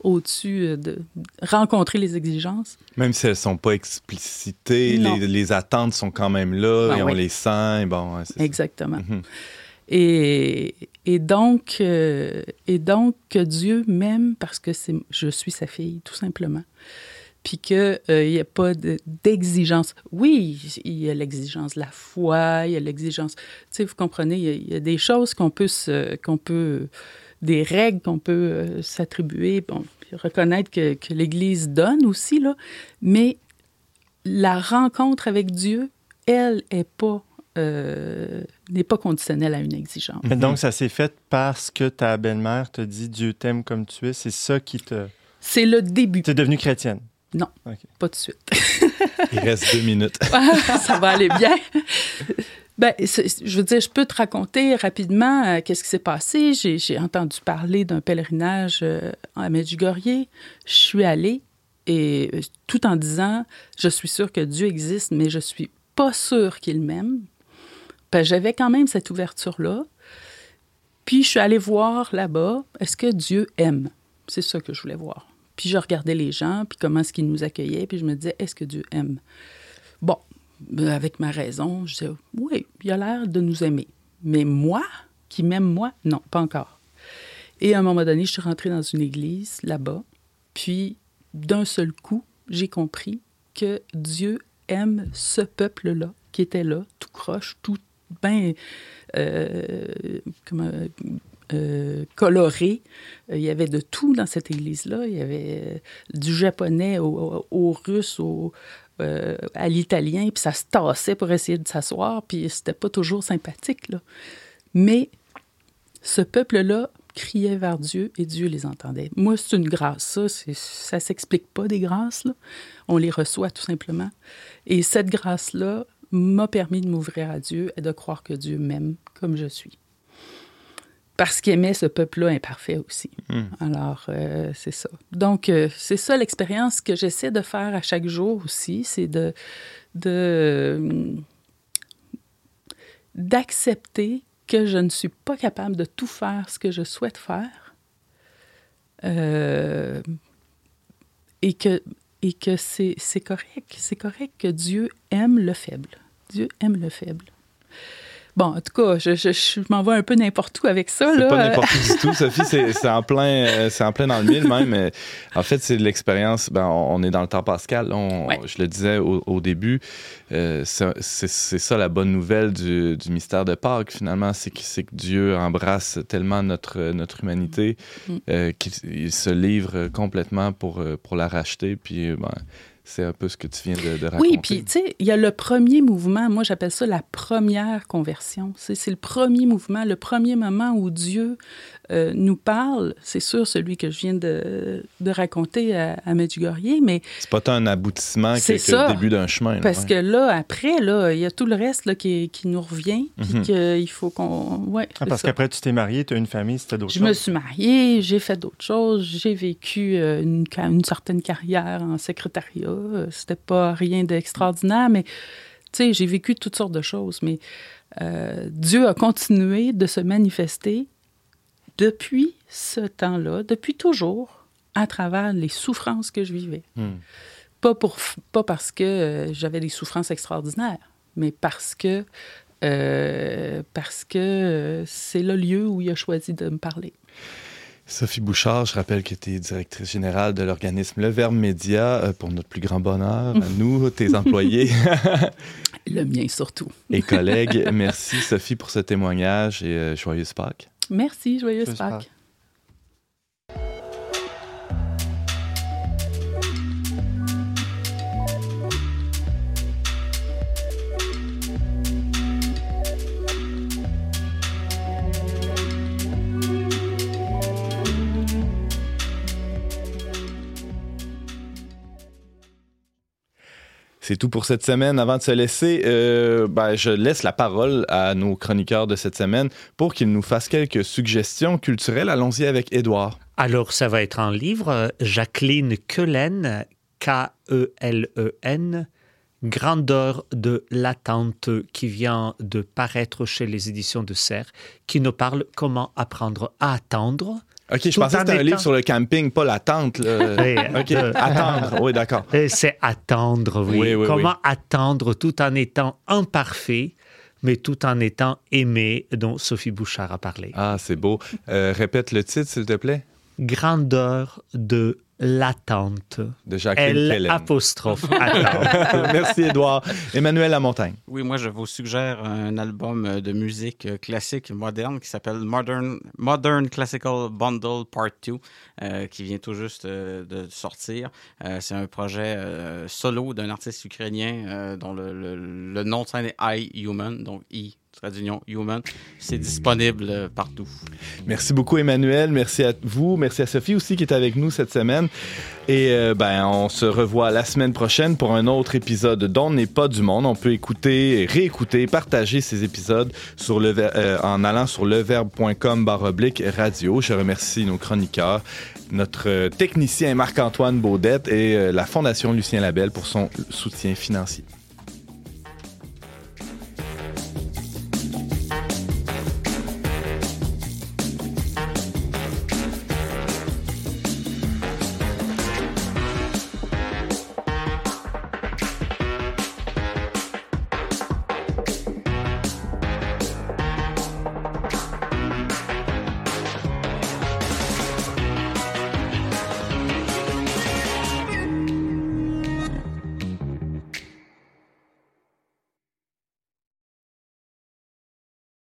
au-dessus euh, de rencontrer les exigences. Même si elles sont pas explicitées, les, les attentes sont quand même là Ah et on les sent. Et bon, ouais, c'est ça. Exactement. Mhm. Et, et donc, euh, et donc que Dieu m'aime parce que c'est, je suis sa fille, tout simplement. Puis qu'il n'y a pas de- d'exigence. Oui, il y a l'exigence de la foi, il y a l'exigence. Tu sais, vous comprenez, il y a, il y a des choses qu'on peut, se- qu'on peut des règles qu'on peut euh, s'attribuer, bon, reconnaître que, que l'Église donne aussi, là. Mais la rencontre avec Dieu, elle, pas, euh, n'est pas conditionnelle à une exigence. Mais donc, ça s'est fait parce que ta belle-mère te dit Dieu t'aime comme tu es. C'est ça qui te. C'est le début, Tu es devenue chrétienne? pas de suite. Il reste deux minutes. ça va aller bien. Ben, je veux dire, je peux te raconter rapidement euh, qu'est-ce qui s'est passé. J'ai entendu parler d'un pèlerinage euh, à Medjugorje. Je suis allée et euh, tout en disant, je suis sûre que Dieu existe, mais je suis pas sûre qu'il m'aime. Ben, J'avais quand même cette ouverture-là. Puis je suis allée voir là-bas, est-ce que Dieu aime? C'est ça que je voulais voir. Puis je regardais les gens, puis comment est-ce qu'ils nous accueillaient, puis je me disais, est-ce que Dieu aime? Bon, avec ma raison, je disais, oui, il a l'air de nous aimer. Mais moi, qui m'aime moi, non, pas encore. Et à un moment donné, je suis rentrée dans une église là-bas, puis d'un seul coup, j'ai compris que Dieu aime ce peuple-là, qui était là, tout croche, tout bien comment, euh, coloré. Euh, Il y avait de tout dans cette église-là. Il y avait euh, du japonais au- au russe, au, euh, à l'italien, puis ça se tassait pour essayer de s'asseoir, puis c'était pas toujours sympathique. Là. Mais ce peuple-là criait vers Dieu et Dieu les entendait. Moi, c'est une grâce, ça. Ça s'explique pas des grâces, là. On les reçoit tout simplement. Et cette grâce-là m'a permis de m'ouvrir à Dieu et de croire que Dieu m'aime comme je suis. Parce qu'il aimait ce peuple-là imparfait aussi. Hmm. Alors, euh, c'est ça. Donc, euh, c'est ça l'expérience que j'essaie de faire à chaque jour aussi, c'est de, de hum, d'accepter que je ne suis pas capable de tout faire ce que je souhaite faire euh, et que, et que c'est c'est correct. C'est correct que Dieu aime le faible. Dieu aime le faible. Bon, en tout cas, je, je, je m'en vais un peu n'importe où avec ça. C'est pas n'importe où du tout, Sophie. C'est en plein, euh, c'est en plein dans le mille même. mais En fait, c'est de l'expérience. Ben, on est dans le temps pascal. On- Ouais. Je le disais au, au début. euh, c'est ça la bonne nouvelle du, du mystère de Pâques. Finalement, c'est que, Dieu embrasse tellement notre notre humanité Mm. euh, qu'il il se livre complètement pour pour la racheter. Puis, ben, c'est un peu ce que tu viens de, de raconter. Oui, puis tu sais, il y a le premier mouvement, moi j'appelle ça la première conversion. C'est c'est le premier mouvement, le premier moment où Dieu euh, nous parle. C'est sûr, celui que je viens de, de raconter à, à Medjugorje, mais C'est pas tant un aboutissement que, ça. le début d'un chemin. là, parce ouais. que là, après, là, il y a tout le reste là, qui, qui nous revient, puis Mhm. qu'il faut qu'on... Ouais, Ah, parce qu'après, tu t'es marié, tu as une famille, c'était d'autres Je me choses. suis mariée, j'ai fait d'autres choses, j'ai vécu euh, une, une certaine carrière en secrétariat. Euh, C'était pas rien d'extraordinaire, mais tu sais, j'ai vécu toutes sortes de choses. Mais euh, Dieu a continué de se manifester depuis ce temps-là, depuis toujours, à travers les souffrances que je vivais. Hmm. Pas, pour, pas parce que euh, j'avais des souffrances extraordinaires, mais parce que, euh, parce que euh, c'est le lieu où il a choisi de me parler. Sophie Bouchard, je rappelle que tu es directrice générale de l'organisme Le Verbe Média pour notre plus grand bonheur, à nous, tes employés Le mien surtout. et collègues. Merci Sophie pour ce témoignage et joyeuse Pâques. Merci, joyeuse Pâques. C'est tout pour cette semaine. Avant de se laisser, euh, ben, je laisse la parole à nos chroniqueurs de cette semaine pour qu'ils nous fassent quelques suggestions culturelles. Allons-y avec Édouard. Alors, ça va être un livre, euh, Jacqueline Kelen, K-E-L-E-N, Grandeur de l'attente, qui vient de paraître chez les éditions de Serre, qui nous parle comment apprendre à attendre. OK, je pensais que c'était un livre sur le camping, pas la tente. là. Oui, OK, de- attendre. Oui, d'accord. Et C'est attendre, oui. Oui, oui, comment oui. attendre tout en étant imparfait, mais tout en étant aimé, dont Sophie Bouchard a parlé. Ah, c'est beau. Euh, répète le titre, s'il te plaît, Grandeur de l'attente. de Jacqueline L Kellen. apostrophe attente. Merci, Édouard. Emmanuel Lamontagne. Oui, moi, je vous suggère un album de musique classique moderne qui s'appelle Modern, Modern Classical Bundle Part 2, euh, qui vient tout juste euh, de sortir. Euh, c'est un projet euh, solo d'un artiste ukrainien euh, dont le, le- le nom de scène est I Human, donc I, trait d'union, Human. C'est disponible euh, partout. Merci beaucoup, Emmanuel. Merci à vous. Merci à Sophie aussi qui est avec nous cette semaine. Et euh, ben, on se revoit la semaine prochaine pour un autre épisode d'On n'est pas du monde. On peut écouter, réécouter, partager ces épisodes sur le, euh, en allant sur leverbe.com baroblique radio. Je remercie nos chroniqueurs, notre euh, technicien Marc-Antoine Baudette et la Fondation Lucien Labelle pour son soutien financier.